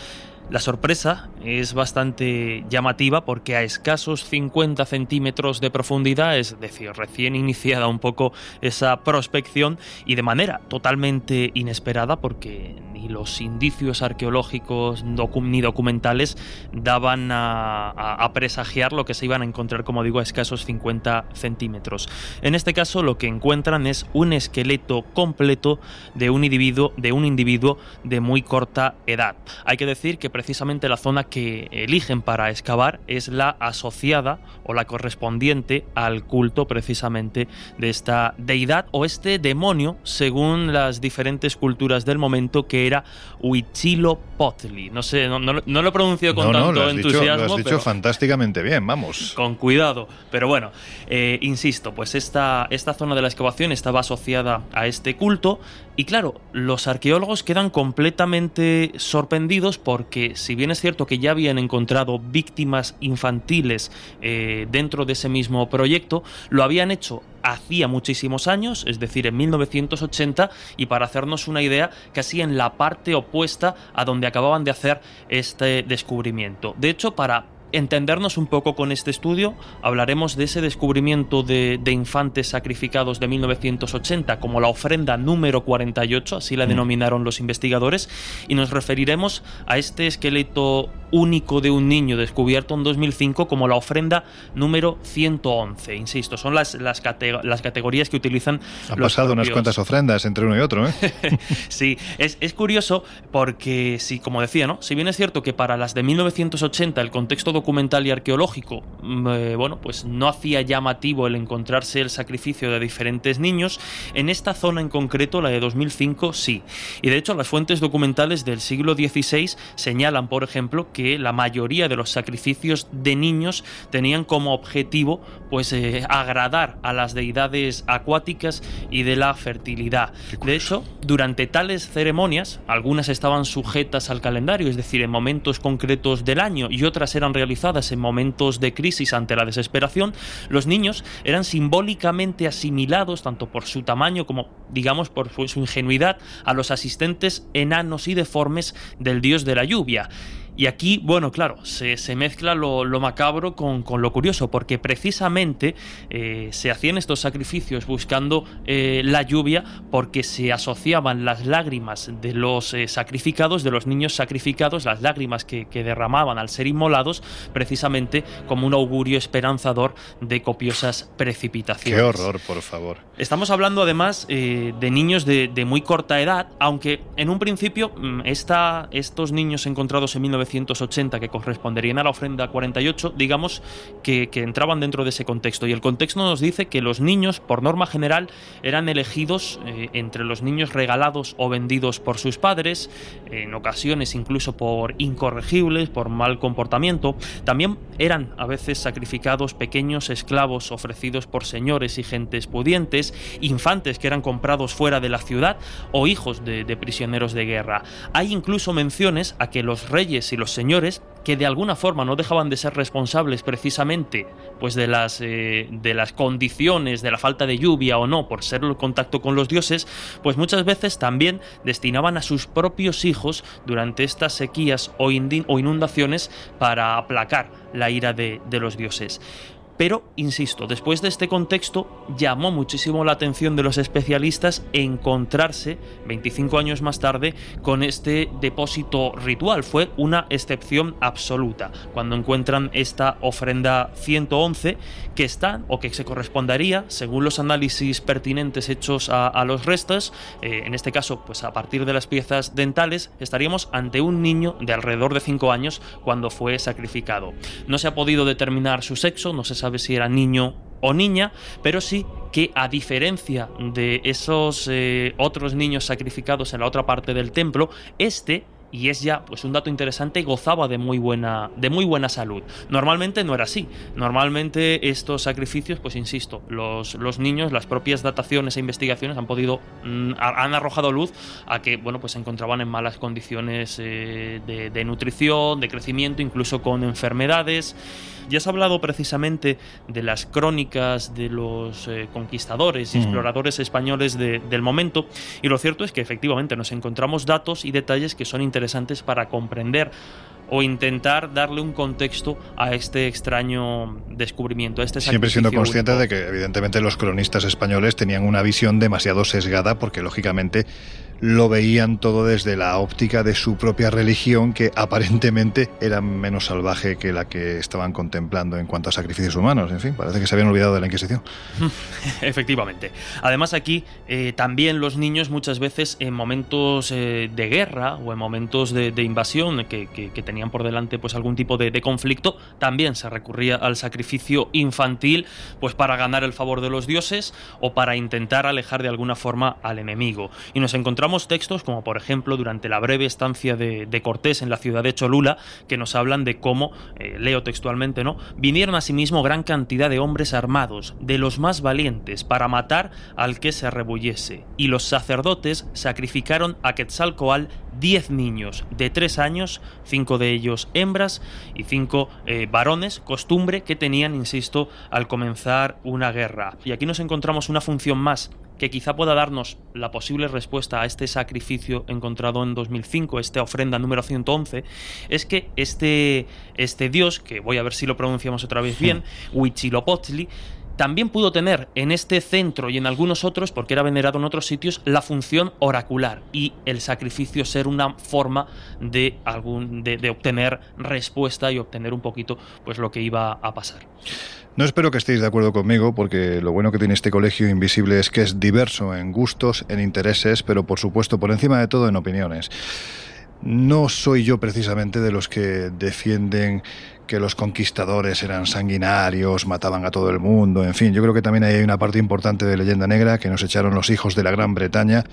La sorpresa es bastante llamativa porque a escasos 50 centímetros de profundidad, es decir, recién iniciada un poco esa prospección y de manera totalmente inesperada porque ni los indicios arqueológicos ni documentales daban a, presagiar lo que se iban a encontrar, como digo, a escasos 50 centímetros. En este caso lo que encuentran es un esqueleto completo de un individuo de, un individuo de muy corta edad. Hay que decir que precisamente la zona que eligen para excavar es la asociada o la correspondiente al culto precisamente de esta deidad o este demonio según las diferentes culturas del momento que era Huitzilopochtli. No sé, no, lo pronuncio con tanto entusiasmo. lo has dicho fantásticamente bien, vamos. Con cuidado. Pero bueno, eh, insisto, pues esta, esta zona de la excavación estaba asociada a este culto y claro, los arqueólogos quedan completamente sorprendidos porque si bien es cierto que ya habían encontrado víctimas infantiles eh, dentro de ese mismo proyecto, lo habían hecho hacía muchísimos años, es decir, en 1980, y para hacernos una idea, casi en la parte opuesta a donde acababan de hacer este descubrimiento. De hecho, para entendernos un poco con este estudio, hablaremos de ese descubrimiento de, infantes sacrificados de 1980 como la ofrenda número 48, así la mm. denominaron los investigadores, y nos referiremos a este esqueleto único de un niño descubierto en 2005 como la ofrenda número 111. Insisto, son las, las, categorías que utilizan... Han pasado unas cuantas ofrendas entre uno y otro, ¿eh? sí, es, es curioso porque, sí, como decía, ¿no? Si bien es cierto que para las de 1980 el contexto documental y arqueológico, mm, eh, bueno, pues no hacía llamativo el encontrarse el sacrificio de diferentes niños. En esta zona en concreto, la de 2005, sí. Y de hecho, las fuentes documentales del siglo XVI señalan, por ejemplo, que la mayoría de los sacrificios de niños tenían como objetivo, pues, eh, agradar a las deidades acuáticas y de la fertilidad. De hecho, durante tales ceremonias, algunas estaban sujetas al calendario, es decir, en momentos concretos del año, y otras eran realizadas en momentos de crisis ante la desesperación, los niños eran simbólicamente asimilados, tanto por su tamaño como, digamos, por su ingenuidad, a los asistentes enanos y deformes del dios de la lluvia. Y aquí, bueno, claro, se, mezcla lo, macabro con, lo curioso, porque precisamente eh, se hacían estos sacrificios buscando eh, la lluvia porque se asociaban las lágrimas de los eh, sacrificados, de los niños sacrificados, las lágrimas que, derramaban al ser inmolados, precisamente como un augurio esperanzador de copiosas precipitaciones. Qué horror, por favor. Estamos hablando además de niños de, muy corta edad, aunque en un principio mm, esta, estos niños encontrados en 19 1980 que corresponderían a la ofrenda 48, digamos que, entraban dentro de ese contexto. Y el contexto nos dice que los niños, por norma general, eran elegidos eh, entre los niños regalados o vendidos por sus padres, en ocasiones incluso por incorregibles, por mal comportamiento. También eran a veces sacrificados pequeños esclavos ofrecidos por señores y gentes pudientes, infantes que eran comprados fuera de la ciudad o hijos de, de prisioneros de guerra. Hay incluso menciones a que los reyes y los señores que de alguna forma no dejaban de ser responsables precisamente pues de las, eh, de las condiciones, de la falta de lluvia o no, por ser el contacto con los dioses, pues muchas veces también destinaban a sus propios hijos durante estas sequías o, inundaciones para aplacar la ira de, de los dioses. Pero, insisto, después de este contexto llamó muchísimo la atención de los especialistas encontrarse, 25 años más tarde, con este depósito ritual. Fue una excepción absoluta cuando encuentran esta ofrenda 111 que está o que se correspondería, según los análisis pertinentes hechos a, los restos, eh, en este caso, pues a partir de las piezas dentales, estaríamos ante un niño de alrededor de 5 años cuando fue sacrificado. No se ha podido determinar su sexo, no se sabe si era niño o niña, pero sí que a diferencia de esos eh, otros niños sacrificados en la otra parte del templo, este y es ya pues un dato interesante, gozaba de muy buena de muy buena salud. Normalmente no era así. Normalmente estos sacrificios, pues insisto, los, los niños, las propias dataciones e investigaciones han podido mm, han arrojado luz a que bueno, pues se encontraban en malas condiciones eh, de, nutrición, de crecimiento, incluso con enfermedades. Ya has hablado precisamente de las crónicas de los eh, conquistadores y exploradores españoles del momento, y lo cierto es que efectivamente nos encontramos datos y detalles que son interesantes para comprender o intentar darle un contexto a este extraño descubrimiento. este Siempre siendo consciente de que evidentemente los cronistas españoles tenían una visión demasiado sesgada porque lógicamente lo veían todo desde la óptica de su propia religión, que aparentemente era menos salvaje que la que estaban contemplando en cuanto a sacrificios humanos. En fin, parece que se habían olvidado de la Inquisición. Efectivamente. Además aquí eh, también los niños muchas veces en momentos eh, de guerra o en momentos de, invasión que, tenían por delante pues algún tipo de, de, conflicto, también se recurría al sacrificio infantil pues para ganar el favor de los dioses o para intentar alejar de alguna forma al enemigo. Y nos encontramos textos como por ejemplo durante la breve estancia de, Cortés en la ciudad de Cholula que nos hablan de cómo, eh, leo textualmente, ¿no? Vinieron asimismo gran cantidad de hombres armados, de los más valientes, para matar al que se rebullese, y los sacerdotes sacrificaron a Quetzalcoal diez niños de tres años, cinco de ellos hembras y cinco eh, varones, costumbre que tenían, insisto, al comenzar una guerra. Y aquí nos encontramos una función más que quizá pueda darnos la posible respuesta a este sacrificio encontrado en 2005, esta ofrenda número 111, es que este, este dios, que voy a ver si lo pronunciamos otra vez bien, Huitzilopochtli, también pudo tener en este centro y en algunos otros, porque era venerado en otros sitios, la función oracular y el sacrificio ser una forma de, algún, de, de obtener respuesta y obtener un poquito pues, lo que iba a pasar. No espero que estéis de acuerdo conmigo, porque lo bueno que tiene este colegio invisible es que es diverso en gustos, en intereses, pero por supuesto por encima de todo en opiniones. No soy yo precisamente de los que defienden que los conquistadores eran sanguinarios, mataban a todo el mundo, en fin, yo creo que también hay una parte importante de leyenda negra que nos echaron los hijos de la Gran Bretaña.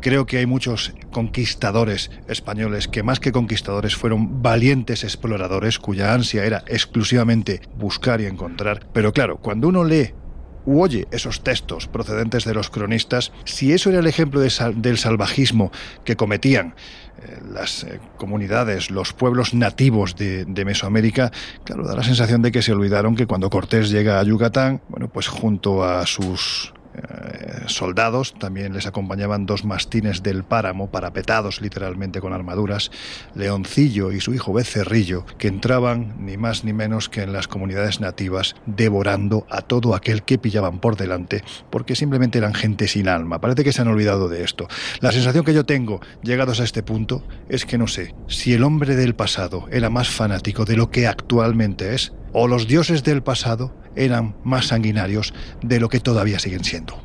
Creo que hay muchos conquistadores españoles que más que conquistadores fueron valientes exploradores cuya ansia era exclusivamente buscar y encontrar. Pero claro, cuando uno lee u oye esos textos procedentes de los cronistas, si eso era el ejemplo del salvajismo que cometían las eh, comunidades, los pueblos nativos de, de, Mesoamérica, claro, da la sensación de que se olvidaron que cuando Cortés llega a Yucatán, bueno, pues junto a sus eh, soldados, también les acompañaban dos mastines del páramo, parapetados literalmente con armaduras, Leoncillo y su hijo Becerrillo, que entraban ni más ni menos que en las comunidades nativas, devorando a todo aquel que pillaban por delante, porque simplemente eran gente sin alma. Parece que se han olvidado de esto. La sensación que yo tengo, llegados a este punto, es que no sé si el hombre del pasado era más fanático de lo que actualmente es, o los dioses del pasado eran más sanguinarios de lo que todavía siguen siendo.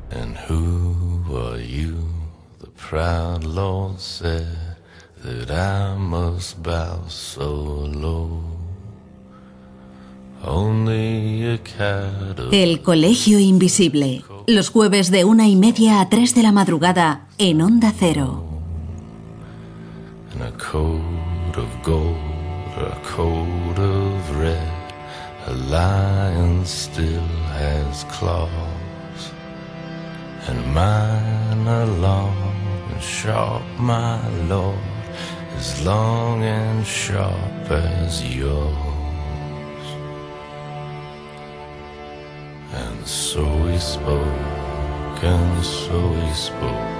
El Colegio Invisible, los jueves de una y media a tres de la madrugada en Onda Cero. A lion still has claws, and mine are long and sharp, my lord, as long and sharp as yours. And so we spoke, and so we spoke,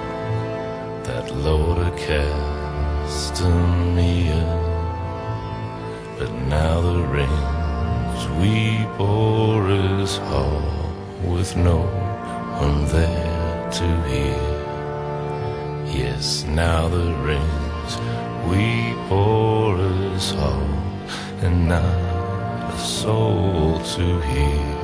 that Lord cast me But now the rains we bore is hall with no one there to hear. Yes, now the rains we pour is hall and not a soul to hear.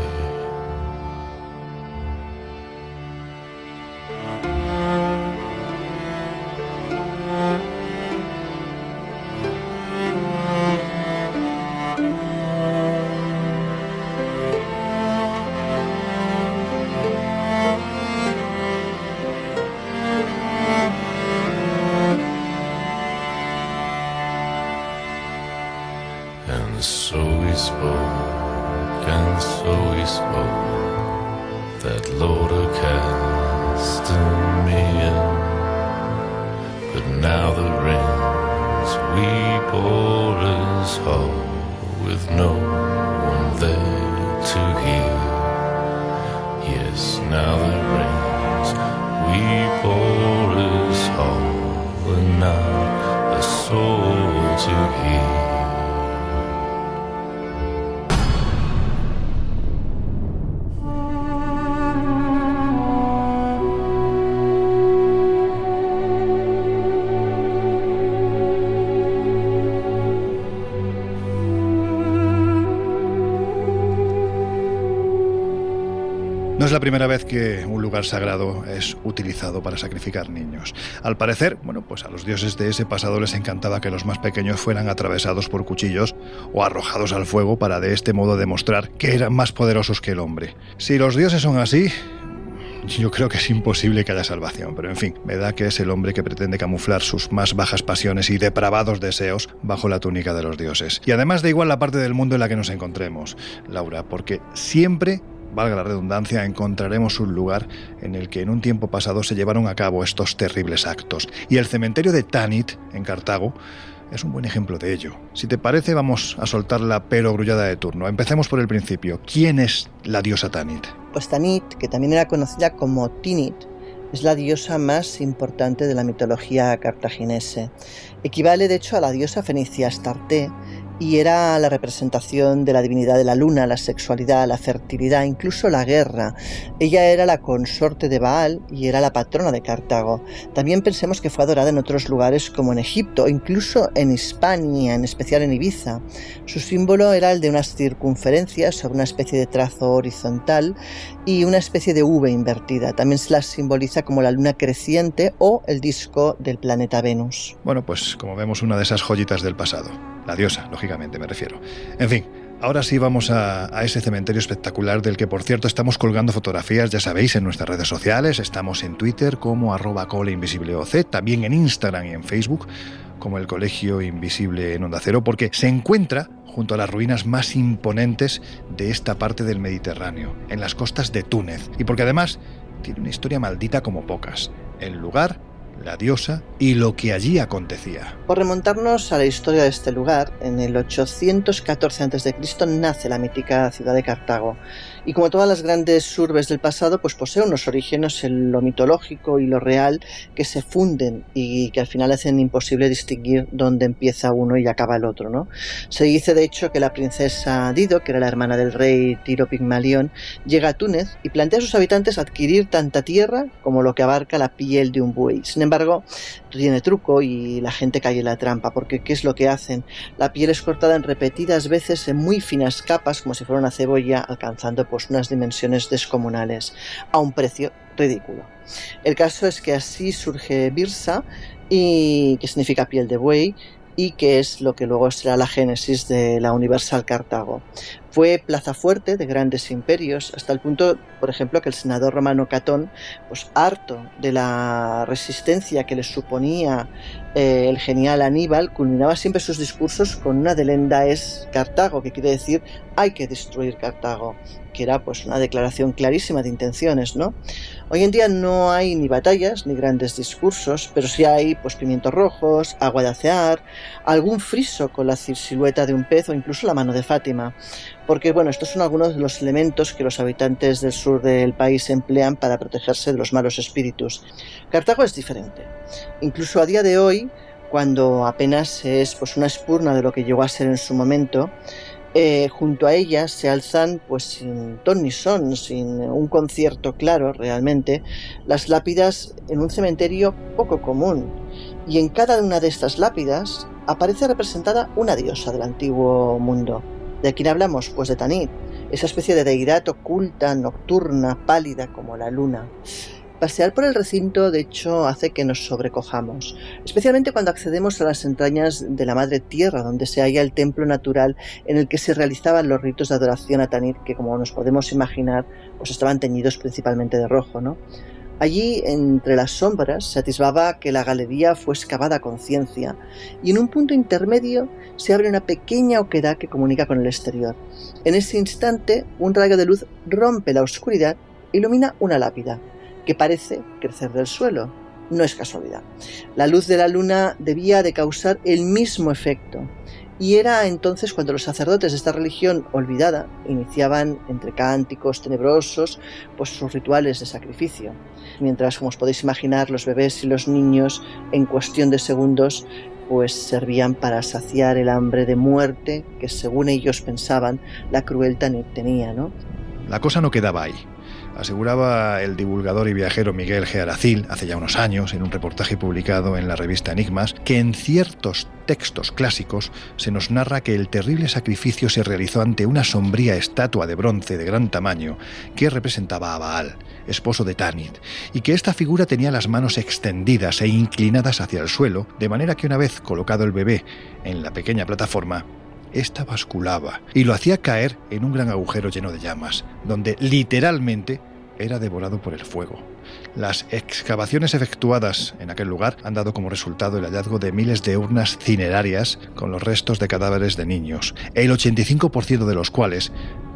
La primera vez que un lugar sagrado es utilizado para sacrificar niños. Al parecer, bueno, pues a los dioses de ese pasado les encantaba que los más pequeños fueran atravesados por cuchillos o arrojados al fuego para de este modo demostrar que eran más poderosos que el hombre. Si los dioses son así, yo creo que es imposible que haya salvación, pero en fin, me da que es el hombre que pretende camuflar sus más bajas pasiones y depravados deseos bajo la túnica de los dioses. Y además da igual la parte del mundo en la que nos encontremos, Laura, porque siempre valga la redundancia, encontraremos un lugar en el que en un tiempo pasado se llevaron a cabo estos terribles actos. Y el cementerio de Tanit, en Cartago, es un buen ejemplo de ello. Si te parece, vamos a soltar la grullada de turno. Empecemos por el principio. ¿Quién es la diosa Tanit? Pues Tanit, que también era conocida como Tinit, es la diosa más importante de la mitología cartaginese. Equivale de hecho a la diosa fenicia Astarte y era la representación de la divinidad de la luna, la sexualidad, la fertilidad, incluso la guerra. Ella era la consorte de Baal y era la patrona de Cartago. También pensemos que fue adorada en otros lugares como en Egipto, incluso en Hispania, en especial en Ibiza. Su símbolo era el de unas circunferencias sobre una especie de trazo horizontal y una especie de V invertida. También se la simboliza como la luna creciente o el disco del planeta Venus. Bueno, pues como vemos una de esas joyitas del pasado. La diosa, lógicamente me refiero. En fin, ahora sí vamos a, ese cementerio espectacular del que por cierto estamos colgando fotografías, ya sabéis, en nuestras redes sociales. Estamos en Twitter como arroba coleinvisibleoc, también en Instagram y en Facebook como el Colegio Invisible en Onda Cero, porque se encuentra junto a las ruinas más imponentes de esta parte del Mediterráneo, en las costas de Túnez, y porque además tiene una historia maldita como pocas. El lugar la diosa y lo que allí acontecía. Por remontarnos a la historia de este lugar, en el 814 a.C. nace la mítica ciudad de Cartago y como todas las grandes urbes del pasado, pues posee unos orígenes en lo mitológico y lo real que se funden y que al final hacen imposible distinguir dónde empieza uno y acaba el otro. ¿no? Se dice de hecho que la princesa Dido, que era la hermana del rey Tiro Pigmalión, llega a Túnez y plantea a sus habitantes adquirir tanta tierra como lo que abarca la piel de un buey. Sin embargo, tiene truco y la gente cae en la trampa, porque ¿qué es lo que hacen? La piel es cortada en repetidas veces en muy finas capas, como si fuera una cebolla, alcanzando unas dimensiones descomunales, a un precio ridículo. El caso es que así surge Birsa, y que significa piel de buey, y que es lo que luego será la génesis de la Universal Cartago. Fue plaza fuerte de grandes imperios, hasta el punto, por ejemplo, que el senador romano Catón, pues harto de la resistencia que le suponía eh, el genial Aníbal, culminaba siempre sus discursos con una delenda es Cartago, que quiere decir hay que destruir Cartago. Que era pues una declaración clarísima de intenciones, ¿no? Hoy en día no hay ni batallas ni grandes discursos, pero sí hay pues pimientos rojos, agua de acear, algún friso con la silueta de un pez o incluso la mano de Fátima, porque bueno, estos son algunos de los elementos que los habitantes del sur del país emplean para protegerse de los malos espíritus. Cartago es diferente. Incluso a día de hoy, cuando apenas es pues una espurna de lo que llegó a ser en su momento, eh, junto a ellas se alzan, pues sin ton ni son, sin un concierto claro realmente, las lápidas en un cementerio poco común. Y en cada una de estas lápidas aparece representada una diosa del antiguo mundo. ¿De quién hablamos? Pues de Tanit, esa especie de deidad oculta, nocturna, pálida como la luna. Pasear por el recinto, de hecho, hace que nos sobrecojamos, especialmente cuando accedemos a las entrañas de la Madre Tierra, donde se halla el templo natural en el que se realizaban los ritos de adoración a Tanit, que como nos podemos imaginar, pues estaban teñidos principalmente de rojo, ¿no? Allí, entre las sombras, se atisbaba que la galería fue excavada con ciencia, y en un punto intermedio se abre una pequeña oquedad que comunica con el exterior. En ese instante, un rayo de luz rompe la oscuridad e ilumina una lápida que parece crecer del suelo. No es casualidad. La luz de la luna debía de causar el mismo efecto. Y era entonces cuando los sacerdotes de esta religión olvidada iniciaban entre cánticos tenebrosos pues sus rituales de sacrificio. Mientras, como os podéis imaginar, los bebés y los niños en cuestión de segundos pues servían para saciar el hambre de muerte que según ellos pensaban la crueldad tenía, ¿no? La cosa no quedaba ahí. Aseguraba el divulgador y viajero Miguel G. Aracil hace ya unos años, en un reportaje publicado en la revista Enigmas, que en ciertos textos clásicos se nos narra que el terrible sacrificio se realizó ante una sombría estatua de bronce de gran tamaño que representaba a Baal, esposo de Tanit, y que esta figura tenía las manos extendidas e inclinadas hacia el suelo, de manera que una vez colocado el bebé en la pequeña plataforma, esta basculaba y lo hacía caer en un gran agujero lleno de llamas, donde literalmente era devorado por el fuego. Las excavaciones efectuadas en aquel lugar han dado como resultado el hallazgo de miles de urnas cinerarias con los restos de cadáveres de niños, el 85% de los cuales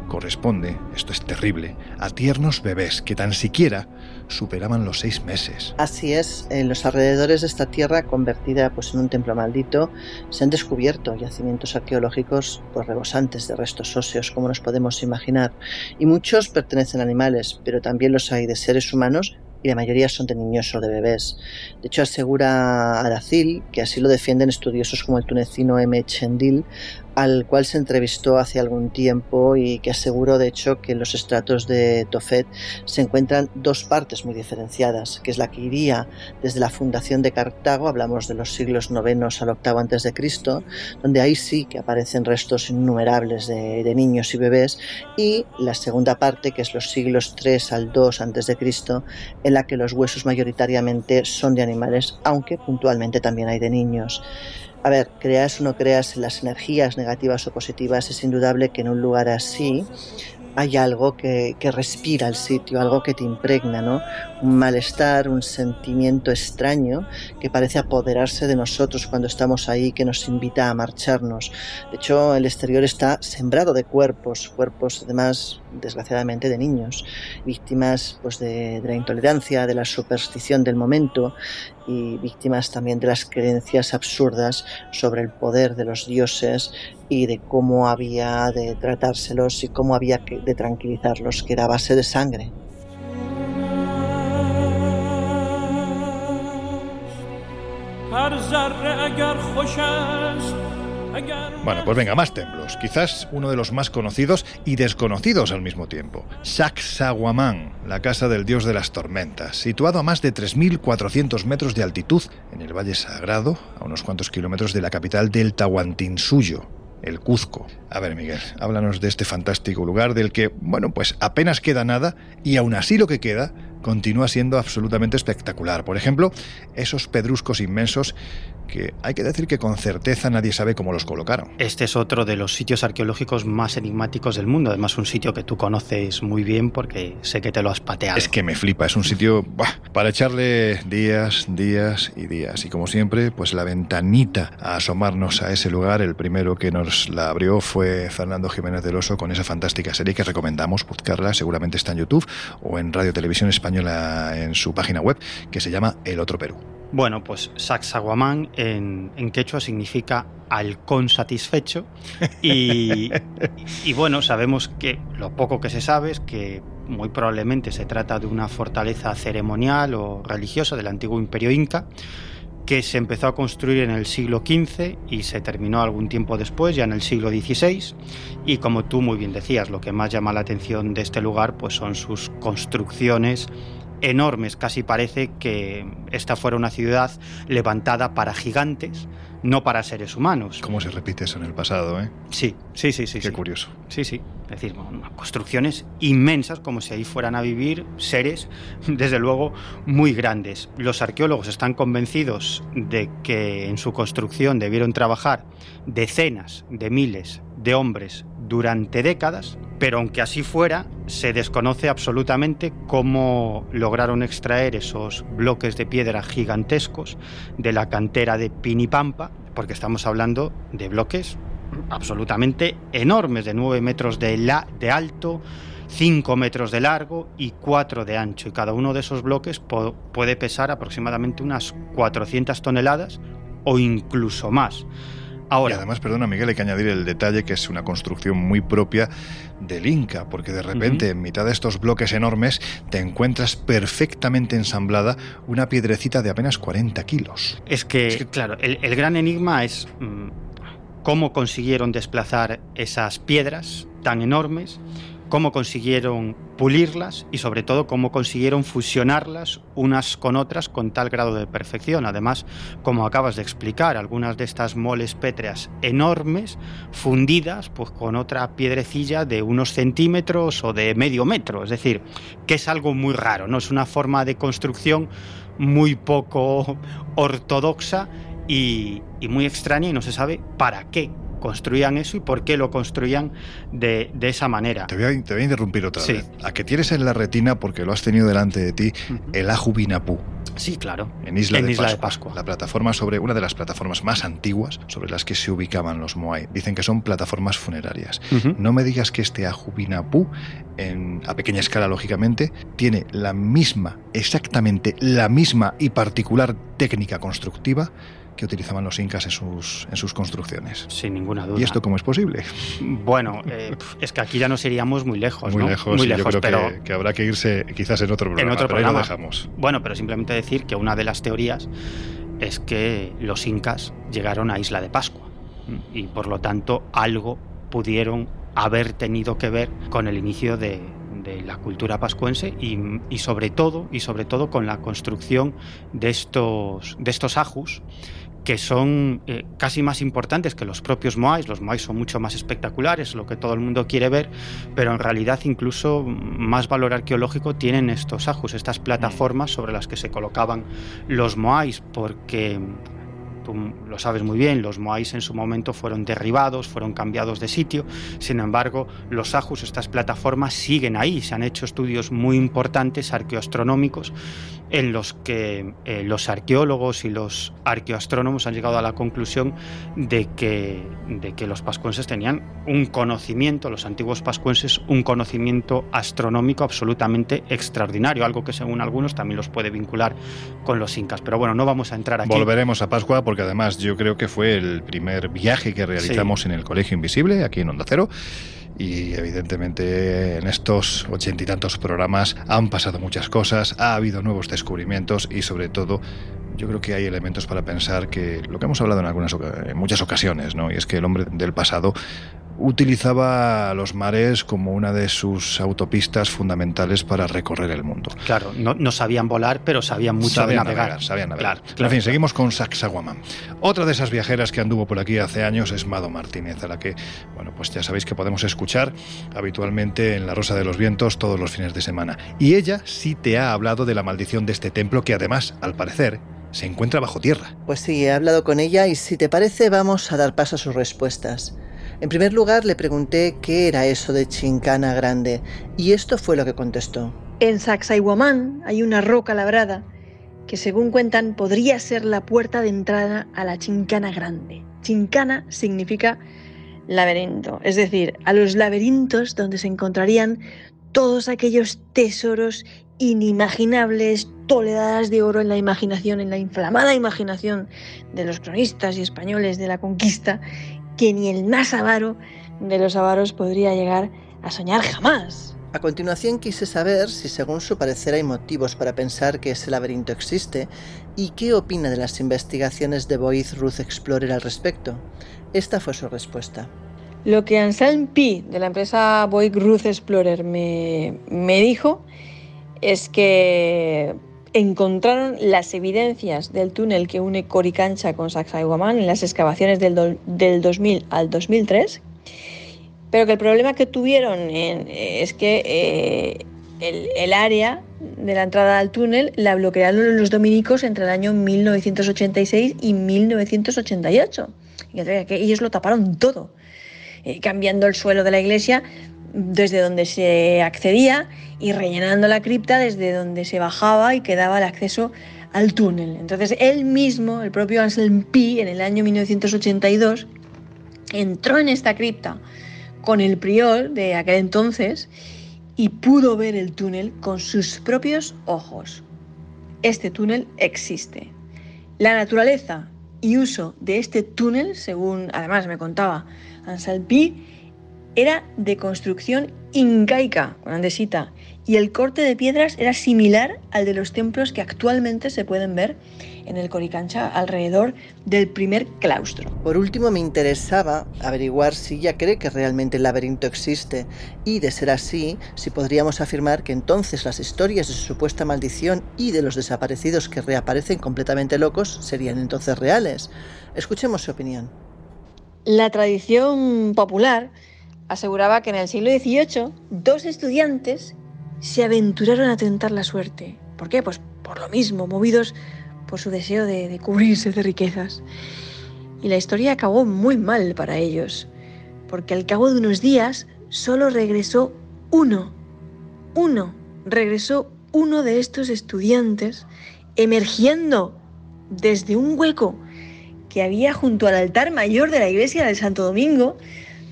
corresponde, esto es terrible, a tiernos bebés que tan siquiera superaban los seis meses. Así es, en los alrededores de esta tierra convertida pues, en un templo maldito se han descubierto yacimientos arqueológicos pues, rebosantes de restos óseos, como nos podemos imaginar, y muchos pertenecen a animales, pero también los hay de seres humanos y la mayoría son de niños o de bebés. De hecho, asegura Aracil, que así lo defienden estudiosos como el tunecino M. Chendil, al cual se entrevistó hace algún tiempo y que aseguró de hecho que en los estratos de Tofet se encuentran dos partes muy diferenciadas, que es la que iría desde la fundación de Cartago, hablamos de los siglos IX al VIII antes de Cristo, donde ahí sí que aparecen restos innumerables de, niños y bebés, y la segunda parte, que es los siglos III al II antes de Cristo, en la que los huesos mayoritariamente son de animales, aunque puntualmente también hay de niños. A ver, creas o no creas en las energías negativas o positivas, es indudable que en un lugar así hay algo que, que, respira el sitio, algo que te impregna, ¿no? Un malestar, un sentimiento extraño que parece apoderarse de nosotros cuando estamos ahí, que nos invita a marcharnos. De hecho, el exterior está sembrado de cuerpos, cuerpos además, desgraciadamente, de niños, víctimas pues, de, de la intolerancia, de la superstición del momento y víctimas también de las creencias absurdas sobre el poder de los dioses y de cómo había de tratárselos y cómo había de tranquilizarlos, que era base de sangre. Bueno, pues venga, más templos. Quizás uno de los más conocidos y desconocidos al mismo tiempo. Sacsayhuamán, la casa del dios de las tormentas, situado a más de 3.400 metros de altitud en el Valle Sagrado, a unos cuantos kilómetros de la capital del Tahuantinsuyo, el Cuzco. A ver, Miguel, háblanos de este fantástico lugar del que, bueno, pues apenas queda nada y aún así lo que queda continúa siendo absolutamente espectacular. Por ejemplo, esos pedruscos inmensos que hay que decir que con certeza nadie sabe cómo los colocaron. Este es otro de los sitios arqueológicos más enigmáticos del mundo, además un sitio que tú conoces muy bien porque sé que te lo has pateado. Es que me flipa, es un sitio para echarle días, días y días. Y como siempre, pues la ventanita a asomarnos a ese lugar, el primero que nos la abrió fue Fernando Jiménez del Oso con esa fantástica serie que recomendamos buscarla, seguramente está en YouTube o en Radio Televisión Española en su página web, que se llama El Otro Perú. Bueno, pues Sacsayhuamán en, en quechua significa halcón satisfecho y, y, bueno, sabemos que lo poco que se sabe es que muy probablemente se trata de una fortaleza ceremonial o religiosa del antiguo imperio inca que se empezó a construir en el siglo XV y se terminó algún tiempo después, ya en el siglo XVI. Y como tú muy bien decías, lo que más llama la atención de este lugar pues son sus construcciones enormes. Casi parece que esta fuera una ciudad levantada para gigantes, no para seres humanos. ¿Cómo se repite eso en el pasado, eh? Sí, sí, sí, sí. Qué curioso. Sí, sí. Es decir, construcciones inmensas, como si ahí fueran a vivir seres, desde luego, muy grandes. Los arqueólogos están convencidos de que en su construcción debieron trabajar decenas de miles de hombres durante décadas, pero aunque así fuera, se desconoce absolutamente cómo lograron extraer esos bloques de piedra gigantescos de la cantera de Pinipampa, porque estamos hablando de bloques absolutamente enormes, de 9 metros de, la, de alto, 5 metros de largo y 4 de ancho. Y cada uno de esos bloques puede pesar aproximadamente unas 400 toneladas o incluso más. Ahora, y además, perdona Miguel, hay que añadir el detalle que es una construcción muy propia del Inca, porque de repente en mitad de estos bloques enormes te encuentras perfectamente ensamblada una piedrecita de apenas 40 kilos. Es que, claro, el, gran enigma es mm, cómo consiguieron desplazar esas piedras tan enormes cómo consiguieron pulirlas y sobre todo cómo consiguieron fusionarlas unas con otras con tal grado de perfección. Además, como acabas de explicar, algunas de estas moles pétreas enormes fundidas pues, con otra piedrecilla de unos centímetros o de medio metro. Es decir, que es algo muy raro, ¿no? Es una forma de construcción muy poco ortodoxa y, y muy extraña y no se sabe para qué construían eso y por qué lo construían de, esa manera. Te voy, a, te voy, a, interrumpir otra vez. A que tienes en la retina, porque lo has tenido delante de ti, el Ajubinapú. Sí, claro. En Isla, de, Pascua, La plataforma sobre una de las plataformas más antiguas sobre las que se ubicaban los Moai. Dicen que son plataformas funerarias. No me digas que este Ajubinapú, en, a pequeña escala lógicamente, tiene la misma, exactamente la misma y particular técnica constructiva que utilizaban los incas en sus, en sus construcciones. Sin ninguna duda. ¿Y esto cómo es posible? Bueno, eh, es que aquí ya nos iríamos muy lejos. Muy lejos, muy lejos yo creo pero que, habrá que irse quizás en otro programa. En otro pero programa. Ahí lo dejamos. Bueno, pero simplemente decir que una de las teorías es que los incas llegaron a Isla de Pascua y por lo tanto algo pudieron haber tenido que ver con el inicio de, de la cultura pascuense y, y, sobre todo y sobre todo con la construcción de estos de estos ajus que son eh, casi más importantes que los propios Moais. Los Moais son mucho más espectaculares, lo que todo el mundo quiere ver, pero en realidad incluso más valor arqueológico tienen estos ajus, estas plataformas sobre las que se colocaban los Moais, porque lo sabes muy bien, los Moais en su momento fueron derribados, fueron cambiados de sitio, sin embargo, los ajus, estas plataformas, siguen ahí, se han hecho estudios muy importantes arqueoastronómicos en los que eh, los arqueólogos y los arqueoastrónomos han llegado a la conclusión de que, de que los pascuenses tenían un conocimiento, los antiguos pascuenses, un conocimiento astronómico absolutamente extraordinario, algo que según algunos también los puede vincular con los incas. Pero bueno, no vamos a entrar aquí. Volveremos a Pascua porque además yo creo que fue el primer viaje que realizamos en el Colegio Invisible, aquí en Onda Cero y evidentemente en estos ochenta y tantos programas han pasado muchas cosas, ha habido nuevos descubrimientos y sobre todo yo creo que hay elementos para pensar que lo que hemos hablado en algunas en muchas ocasiones, ¿no? Y es que el hombre del pasado utilizaba los mares como una de sus autopistas fundamentales para recorrer el mundo. Claro, no, sabían volar, pero sabían mucho de navegar. Sabían navegar. en fin, seguimos con Sacsayhuamán. Otra de esas viajeras que anduvo por aquí hace años es Mado Martínez, a la que, bueno, pues ya sabéis que podemos escuchar habitualmente en La Rosa de los Vientos todos los fines de semana. Y ella sí te ha hablado de la maldición de este templo que además, al parecer, se encuentra bajo tierra. Pues sí, he hablado con ella y si te parece vamos a dar paso a sus respuestas. En primer lugar, le pregunté qué era eso de Chincana Grande, y esto fue lo que contestó. En Sacsayhuamán hay una roca labrada que, según cuentan, podría ser la puerta de entrada a la Chincana Grande. Chincana significa laberinto, es decir, a los laberintos donde se encontrarían todos aquellos tesoros inimaginables, toledadas de oro en la imaginación, en la inflamada imaginación de los cronistas y españoles de la conquista que ni el más avaro de los avaros podría llegar a soñar jamás. A continuación quise saber si según su parecer hay motivos para pensar que ese laberinto existe y qué opina de las investigaciones de Boyd Ruth Explorer al respecto. Esta fue su respuesta. Lo que Anselm P. de la empresa Boyd Ruth Explorer me, me dijo es que encontraron las evidencias del túnel que une Coricancha con Sacsayhuamán en las excavaciones del, del 2000 al 2003, pero que el problema que tuvieron es que eh, el, área de la entrada al túnel la bloquearon los dominicos entre el año 1986 y 1988. Y ellos lo taparon todo, eh, cambiando el suelo de la iglesia desde donde se accedía y rellenando la cripta desde donde se bajaba y quedaba el acceso al túnel. Entonces él mismo, el propio Anselm Pi, en el año 1982, entró en esta cripta con el prior de aquel entonces y pudo ver el túnel con sus propios ojos. Este túnel existe. La naturaleza y uso de este túnel, según además me contaba Anselm Pi, era de construcción incaica, con andesita, y el corte de piedras era similar al de los templos que actualmente se pueden ver en el Coricancha alrededor del primer claustro. Por último, me interesaba averiguar si ella cree que realmente el laberinto existe y, de ser así, si podríamos afirmar que entonces las historias de su supuesta maldición y de los desaparecidos que reaparecen completamente locos serían entonces reales. Escuchemos su opinión. La tradición popular aseguraba que en el siglo XVIII dos estudiantes se aventuraron a tentar la suerte. ¿Por qué? Pues por lo mismo, movidos por su deseo de, cubrirse de riquezas. Y la historia acabó muy mal para ellos, porque al cabo de unos días solo regresó uno, uno, regresó uno de estos estudiantes emergiendo desde un hueco que había junto al altar mayor de la iglesia del Santo Domingo,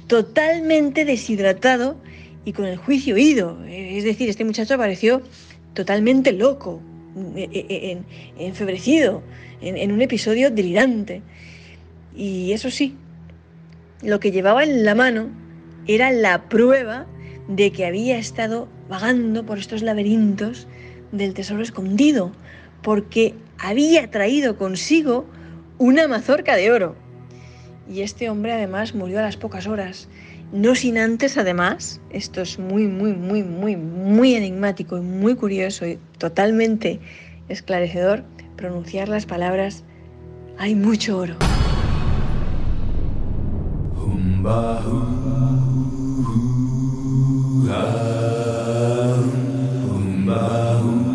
totalmente deshidratado y con el juicio ido. Es decir, este muchacho apareció totalmente loco, e, e, e, enfebrecido, en, un episodio delirante. Y eso sí, lo que llevaba en la mano era la prueba de que había estado vagando por estos laberintos del tesoro escondido, porque había traído consigo una mazorca de oro. Y este hombre además murió a las pocas horas no sin antes, además, esto es muy, muy, muy, muy, muy enigmático y muy curioso y totalmente esclarecedor, pronunciar las palabras hay mucho oro.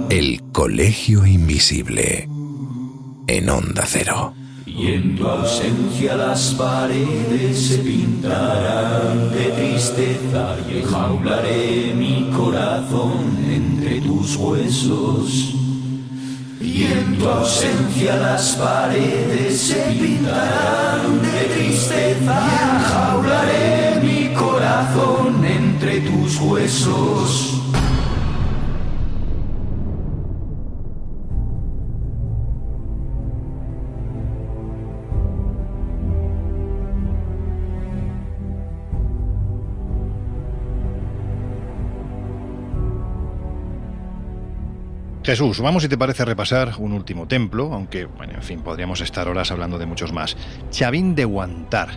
El Colegio Invisible en Onda Cero. Y en tu ausencia las paredes se pintarán de tristeza y enjaularé mi corazón entre tus huesos. Y en tu ausencia las paredes se pintarán de tristeza y enjaularé mi corazón entre tus huesos. Jesús, vamos si te parece a repasar un último templo, aunque, bueno, en fin, podríamos estar horas hablando de muchos más. Chavín de Guantar.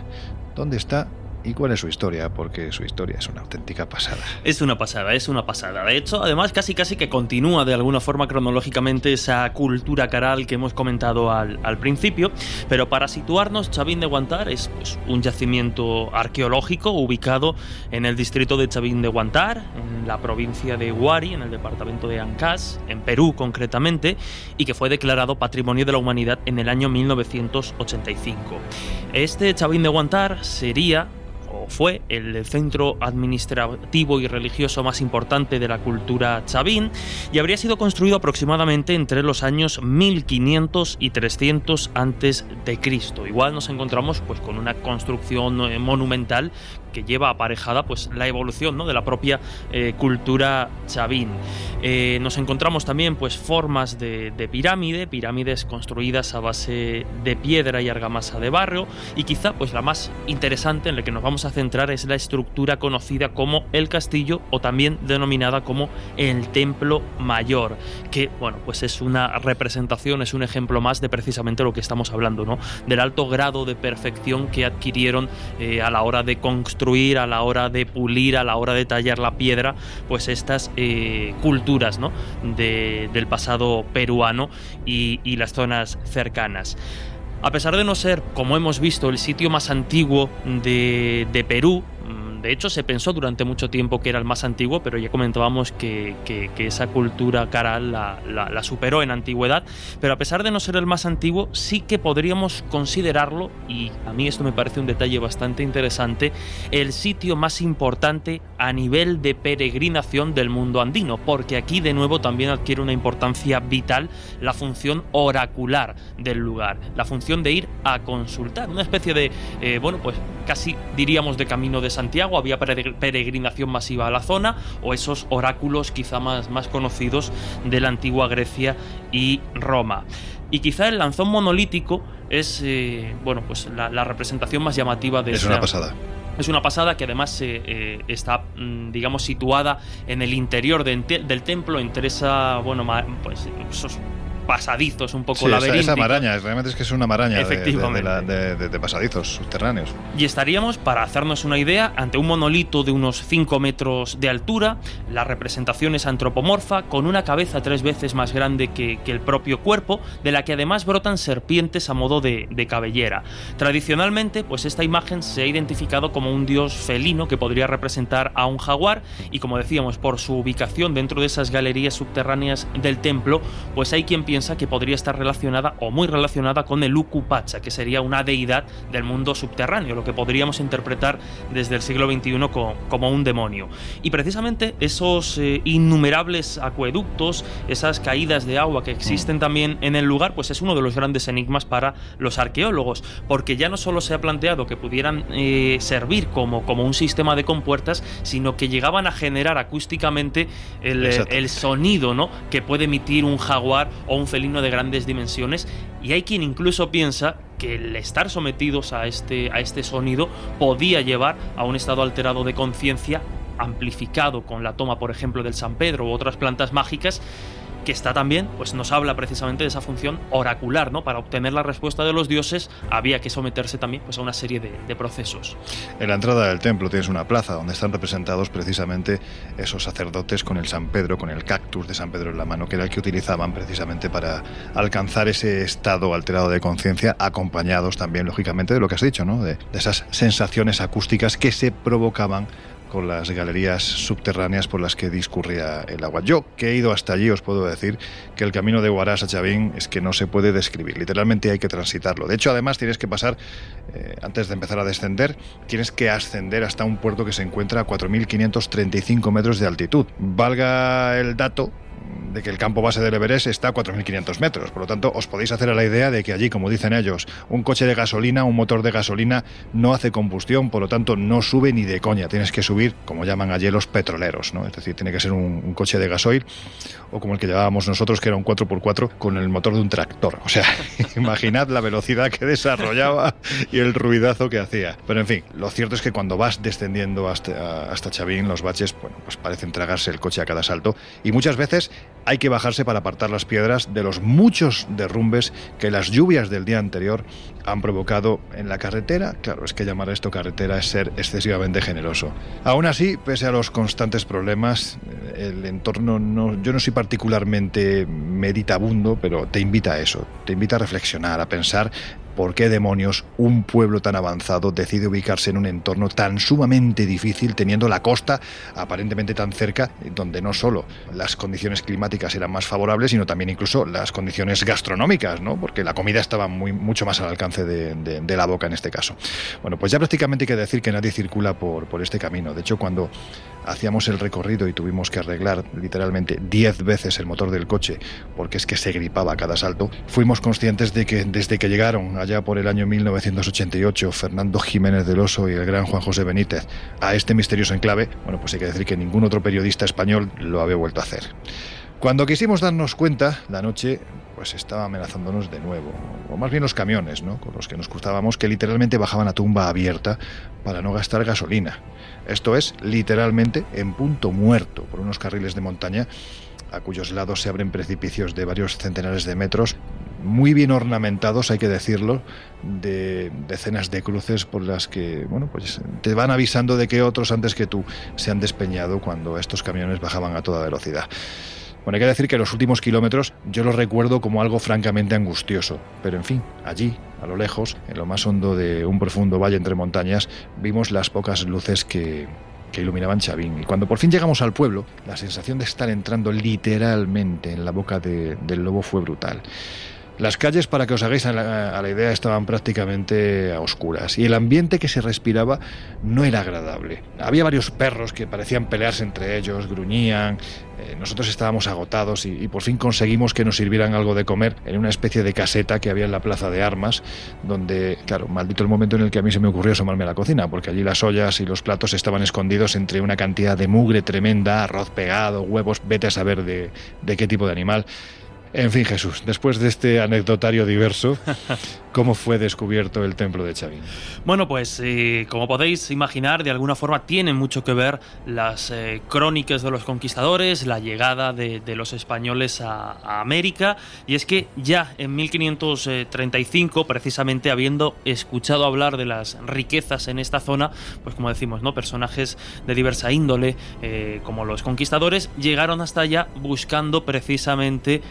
¿Dónde está ¿Y cuál es su historia? Porque su historia es una auténtica pasada. Es una pasada, es una pasada. De hecho, además, casi casi que continúa de alguna forma cronológicamente esa cultura caral que hemos comentado al, principio. Pero para situarnos, Chavín de Guantar es pues, un yacimiento arqueológico ubicado en el distrito de Chavín de Guantar, en la provincia de Huari, en el departamento de Ancas, en Perú concretamente, y que fue declarado Patrimonio de la Humanidad en el año 1985. Este Chavín de Guantar sería fue el centro administrativo y religioso más importante de la cultura chavín y habría sido construido aproximadamente entre los años 1500 y 300 antes de Cristo. Igual nos encontramos pues con una construcción eh, monumental que lleva aparejada pues la evolución ¿no? de la propia eh, cultura chavín. Eh, nos encontramos también pues formas de, pirámide, pirámides construidas a base de piedra y argamasa de barro y quizá pues la más interesante en la que nos vamos a centrar es la estructura conocida como el castillo o también denominada como el templo mayor, que bueno pues es una representación, es un ejemplo más de precisamente lo que estamos hablando, ¿no? del alto grado de perfección que adquirieron eh, a la hora de construir a la hora de pulir, a la hora de tallar la piedra, pues estas eh, culturas ¿no? del pasado peruano y, las zonas cercanas. A pesar de no ser, como hemos visto, el sitio más antiguo de, de Perú, de hecho, se pensó durante mucho tiempo que era el más antiguo, pero ya comentábamos que, esa cultura caral la, superó en antigüedad. Pero a pesar de no ser el más antiguo, sí que podríamos considerarlo, y a mí esto me parece un detalle bastante interesante, el sitio más importante a nivel de peregrinación del mundo andino, porque aquí de nuevo también adquiere una importancia vital la función oracular del lugar, la función de ir a consultar, una especie de, eh, bueno, pues casi diríamos de camino de Santiago había peregrinación masiva a la zona, o esos oráculos quizá más, más conocidos de la antigua Grecia y Roma. Y quizá el lanzón monolítico es eh, bueno, pues la, representación más llamativa de Es una pasada. Es una pasada que además eh, está, mm, digamos, situada en el interior del templo, entre esa, bueno, pues esos pasadizos un poco sí, Esa, maraña, realmente es que es una maraña De, pasadizos subterráneos. Y estaríamos, para hacernos una idea, ante un monolito de unos 5 metros de altura, la representación es antropomorfa, con una cabeza tres veces más grande que, el propio cuerpo, de la que además brotan serpientes a modo de, cabellera. Tradicionalmente, pues esta imagen se ha identificado como un dios felino que podría representar a un jaguar, y como decíamos, por su ubicación dentro de esas galerías subterráneas del templo, pues hay quien piensa piensa que podría estar relacionada o muy relacionada con el Ukupacha, que sería una deidad del mundo subterráneo, lo que podríamos interpretar desde el siglo XXI como, un demonio. Y precisamente esos eh, innumerables acueductos, esas caídas de agua que existen mm. también en el lugar, pues es uno de los grandes enigmas para los arqueólogos, porque ya no solo se ha planteado que pudieran eh, servir como, como un sistema de compuertas, sino que llegaban a generar acústicamente el, el sonido ¿no? que puede emitir un jaguar o un felino de grandes dimensiones y hay quien incluso piensa que el estar sometidos a este, a este sonido podía llevar a un estado alterado de conciencia amplificado con la toma, por ejemplo, del San Pedro u otras plantas mágicas que está también, pues nos habla precisamente de esa función oracular, ¿no? Para obtener la respuesta de los dioses había que someterse también pues, a una serie de, procesos. En la entrada del templo tienes una plaza donde están representados precisamente esos sacerdotes con el San Pedro, con el cactus de San Pedro en la mano, que era el que utilizaban precisamente para alcanzar ese estado alterado de conciencia, acompañados también, lógicamente, de lo que has dicho, ¿no? de esas sensaciones acústicas que se provocaban con las galerías subterráneas por las que discurría el agua. Yo, que he ido hasta allí, os puedo decir que el camino de Huaraz a Chavín es que no se puede describir, literalmente hay que transitarlo. De hecho, además tienes que pasar, eh, antes de empezar a descender, tienes que ascender hasta un puerto que se encuentra a 4.535 metros de altitud. Valga el dato de que el campo base del Everest está a 4.500 metros. Por lo tanto, os podéis hacer a la idea de que allí, como dicen ellos, un coche de gasolina, un motor de gasolina no hace combustión, por lo tanto no sube ni de coña. Tienes que subir, como llaman allí los petroleros, ¿no? Es decir, tiene que ser un, coche de gasoil como el que llevábamos nosotros, que era un 4x4 con el motor de un tractor. O sea, imaginad la velocidad que desarrollaba y el ruidazo que hacía. Pero en fin, lo cierto es que cuando vas descendiendo hasta, hasta Chavín, los baches, bueno, pues parecen tragarse el coche a cada salto y muchas veces hay que bajarse para apartar las piedras de los muchos derrumbes que las lluvias del día anterior han provocado en la carretera. Claro, es que llamar a esto carretera es ser excesivamente generoso. Aún así, pese a los constantes problemas, eh, el entorno no, yo no soy particularmente meditabundo, pero te invita a eso, te invita a reflexionar, a pensar ¿Por qué demonios un pueblo tan avanzado decide ubicarse en un entorno tan sumamente difícil, teniendo la costa aparentemente tan cerca, donde no solo las condiciones climáticas eran más favorables, sino también incluso las condiciones gastronómicas, ¿no? porque la comida estaba muy, mucho más al alcance de, la boca en este caso. Bueno, pues ya prácticamente hay que decir que nadie circula por, por este camino. De hecho, cuando hacíamos el recorrido y tuvimos que arreglar literalmente 10 veces el motor del coche, porque es que se gripaba a cada salto, fuimos conscientes de que desde que llegaron allá por el año 1988 Fernando Jiménez del Oso y el gran Juan José Benítez a este misterioso enclave, bueno, pues hay que decir que ningún otro periodista español lo había vuelto a hacer. Cuando quisimos darnos cuenta, la noche pues estaba amenazándonos de nuevo, o más bien los camiones, ¿no? con los que nos cruzábamos, que literalmente bajaban a tumba abierta para no gastar gasolina. Esto es, literalmente, en punto muerto por unos carriles de montaña a cuyos lados se abren precipicios de varios centenares de metros, muy bien ornamentados, hay que decirlo, de decenas de cruces por las que, bueno, pues te van avisando de que otros antes que tú se han despeñado cuando estos camiones bajaban a toda velocidad. Bueno, hay que decir que los últimos kilómetros yo los recuerdo como algo francamente angustioso, pero en fin, allí, a lo lejos, en lo más hondo de un profundo valle entre montañas, vimos las pocas luces que, iluminaban Chavín. Y cuando por fin llegamos al pueblo, la sensación de estar entrando literalmente en la boca del lobo fue brutal. Las calles, para que os hagáis a la, idea, estaban prácticamente a oscuras y el ambiente que se respiraba no era agradable. Había varios perros que parecían pelearse entre ellos, gruñían. Eh, nosotros estábamos agotados y, por fin conseguimos que nos sirvieran algo de comer en una especie de caseta que había en la plaza de armas, donde, claro, maldito el momento en el que a mí se me ocurrió asomarme a la cocina, porque allí las ollas y los platos estaban escondidos entre una cantidad de mugre tremenda, arroz pegado, huevos, vete a saber de, de qué tipo de animal. En fin, Jesús, después de este anecdotario diverso, ¿Cómo fue descubierto el templo de Chavín? Bueno, pues eh, como podéis imaginar, de alguna forma tienen mucho que ver las eh, crónicas de los conquistadores, la llegada de, los españoles a, América, y es que ya en 1535, precisamente habiendo escuchado hablar de las riquezas en esta zona, pues como decimos, ¿no? personajes de diversa índole, eh, como los conquistadores, llegaron hasta allá buscando precisamente,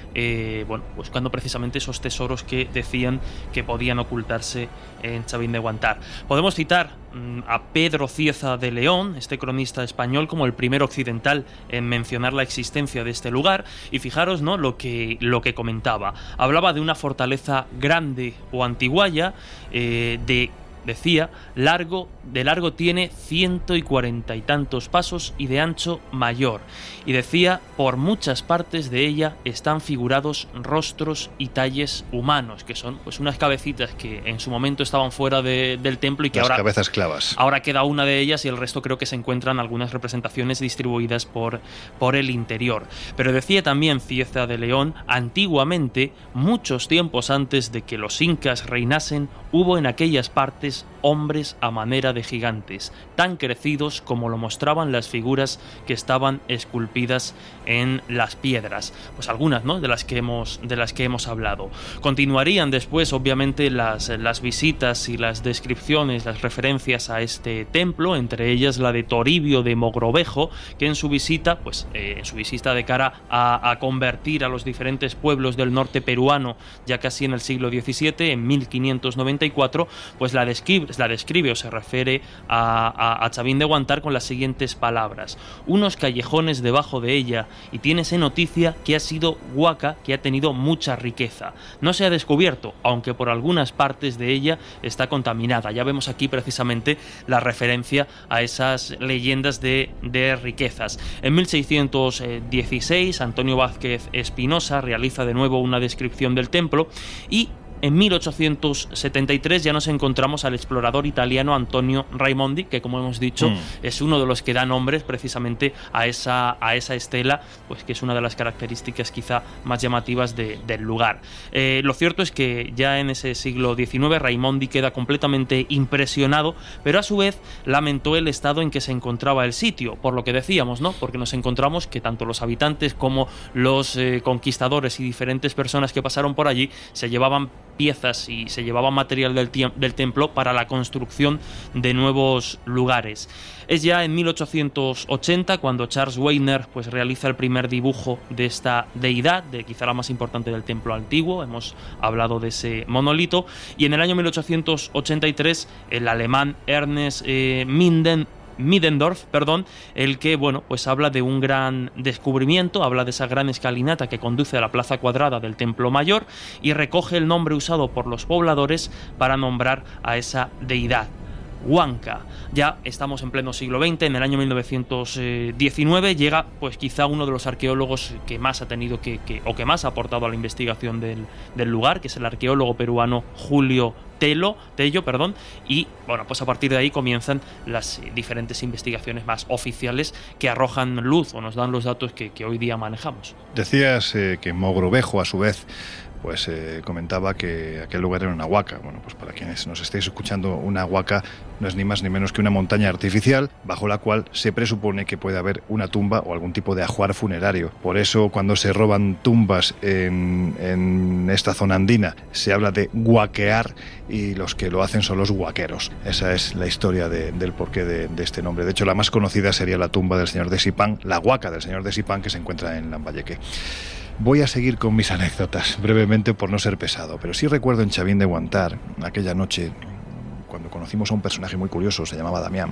bueno, buscando precisamente esos tesoros que decían que podían ocultarse en Chavín de Guantar. Podemos citar mm, a Pedro Cieza de León, este cronista español, como el primer occidental en mencionar la existencia de este lugar. Y fijaros ¿no? lo, que, lo que comentaba. Hablaba de una fortaleza grande o antiguaya, eh, de decía, largo, de largo tiene ciento y cuarenta y tantos pasos y de ancho mayor. Y decía, por muchas partes de ella están figurados rostros y talles humanos, que son pues unas cabecitas que en su momento estaban fuera del templo y que Las ahora... cabezas clavas. Ahora queda una de ellas y el resto creo que se encuentran algunas representaciones distribuidas por, por el interior. Pero decía también Cieza de León, antiguamente, muchos tiempos antes de que los incas reinasen, hubo en aquellas partes guys. Hombres a manera de gigantes, tan crecidos como lo mostraban las figuras que estaban esculpidas en las piedras. Pues algunas, ¿no? De las que hemos, de las que hemos hablado. Continuarían después, obviamente, las, las visitas y las descripciones, las referencias a este templo, entre ellas la de Toribio de Mogrovejo, que en su visita, pues eh, en su visita de cara a, a convertir a los diferentes pueblos del norte peruano, ya casi en el siglo XVII, en 1590 pues la describe, la describe o se refiere a, a, Chavín de Guantar con las siguientes palabras. Unos callejones debajo de ella y tienes noticia que ha sido huaca, que ha tenido mucha riqueza. No se ha descubierto, aunque por algunas partes de ella está contaminada. Ya vemos aquí precisamente la referencia a esas leyendas de, de riquezas. En 1616, Antonio Vázquez Espinosa realiza de nuevo una descripción del templo y en 1873 ya nos encontramos al explorador italiano Antonio Raimondi, que como hemos dicho mm. es uno de los que da nombres precisamente a esa, a esa estela, pues que es una de las características quizá más llamativas del lugar. Eh, lo cierto es que ya en ese siglo XIX Raimondi queda completamente impresionado, pero a su vez lamentó el estado en que se encontraba el sitio, por lo que decíamos, ¿no? Porque nos encontramos que tanto los habitantes como los eh, conquistadores y diferentes personas que pasaron por allí se llevaban piezas y se llevaba material del, templo para la construcción de nuevos lugares. Es ya en 1880 cuando Charles Weiner pues, realiza el primer dibujo de esta deidad, de quizá la más importante del templo antiguo, hemos hablado de ese monolito, y en el año 1883 el alemán Ernest eh, Minden Middendorf, perdón, el que, bueno, pues habla de un gran descubrimiento, habla de esa gran escalinata que conduce a la plaza cuadrada del Templo Mayor y recoge el nombre usado por los pobladores para nombrar a esa deidad. Huanca. Ya estamos en pleno siglo XX, en el año 1919 llega pues quizá uno de los arqueólogos que más ha tenido que, o que más ha aportado a la investigación del, lugar, que es el arqueólogo peruano Julio Telo, Tello, perdón, y bueno, pues a partir de ahí comienzan las diferentes investigaciones más oficiales que arrojan luz o nos dan los datos que, hoy día manejamos. Decías eh, que Mogrovejo, a su vez, pues eh, comentaba que aquel lugar era una huaca. Bueno, pues para quienes nos estéis escuchando, una huaca no es ni más ni menos que una montaña artificial bajo la cual se presupone que puede haber una tumba o algún tipo de ajuar funerario. Por eso cuando se roban tumbas en, esta zona andina se habla de guaquear y los que lo hacen son los guaqueros. Esa es la historia del porqué de, este nombre. De hecho, la más conocida sería la tumba del señor de Sipán, la huaca del señor de Sipán que se encuentra en Lambayeque. Voy a seguir con mis anécdotas, brevemente por no ser pesado, pero sí recuerdo en Chavín de Guantar, aquella noche, cuando conocimos a un personaje muy curioso, se llamaba Damián.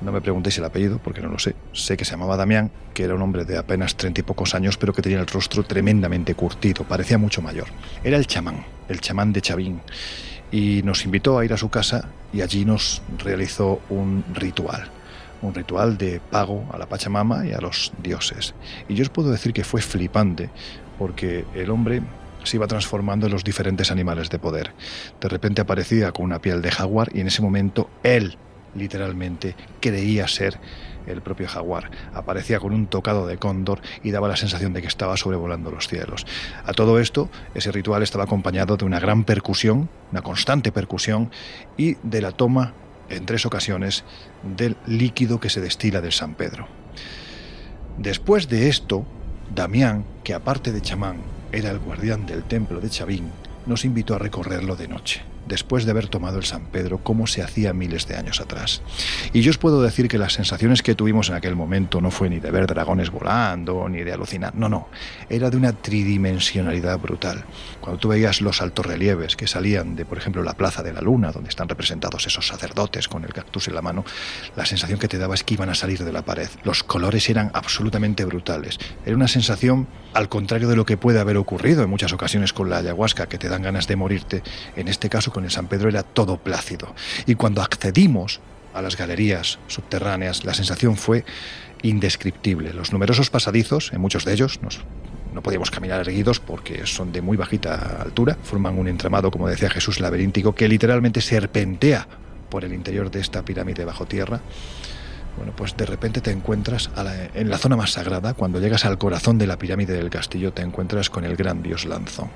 No me preguntéis el apellido, porque no lo sé. Sé que se llamaba Damián, que era un hombre de apenas treinta y pocos años, pero que tenía el rostro tremendamente curtido, parecía mucho mayor. Era el chamán, el chamán de Chavín, y nos invitó a ir a su casa y allí nos realizó un ritual un ritual de pago a la Pachamama y a los dioses. Y yo os puedo decir que fue flipante, porque el hombre se iba transformando en los diferentes animales de poder. De repente aparecía con una piel de jaguar y en ese momento él, literalmente, creía ser el propio jaguar. Aparecía con un tocado de cóndor y daba la sensación de que estaba sobrevolando los cielos. A todo esto, ese ritual estaba acompañado de una gran percusión, una constante percusión, y de la toma en tres ocasiones del líquido que se destila del San Pedro. Después de esto, Damián, que aparte de chamán era el guardián del templo de Chavín, nos invitó a recorrerlo de noche después de haber tomado el San Pedro como se hacía miles de años atrás. Y yo os puedo decir que las sensaciones que tuvimos en aquel momento no fue ni de ver dragones volando, ni de alucinar, no, no, era de una tridimensionalidad brutal. Cuando tú veías los altos relieves que salían de, por ejemplo, la Plaza de la Luna, donde están representados esos sacerdotes con el cactus en la mano, la sensación que te daba es que iban a salir de la pared. Los colores eran absolutamente brutales. Era una sensación, al contrario de lo que puede haber ocurrido en muchas ocasiones con la ayahuasca, que te dan ganas de morirte, en este caso con el San Pedro era todo plácido. Y cuando accedimos a las galerías subterráneas, la sensación fue indescriptible. Los numerosos pasadizos, en muchos de ellos, no podíamos caminar erguidos porque son de muy bajita altura, forman un entramado, como decía Jesús, laberíntico que literalmente serpentea por el interior de esta pirámide bajo tierra. Bueno, pues de repente te encuentras en la zona más sagrada, cuando llegas al corazón de la pirámide del castillo, te encuentras con el gran dios Lanzón.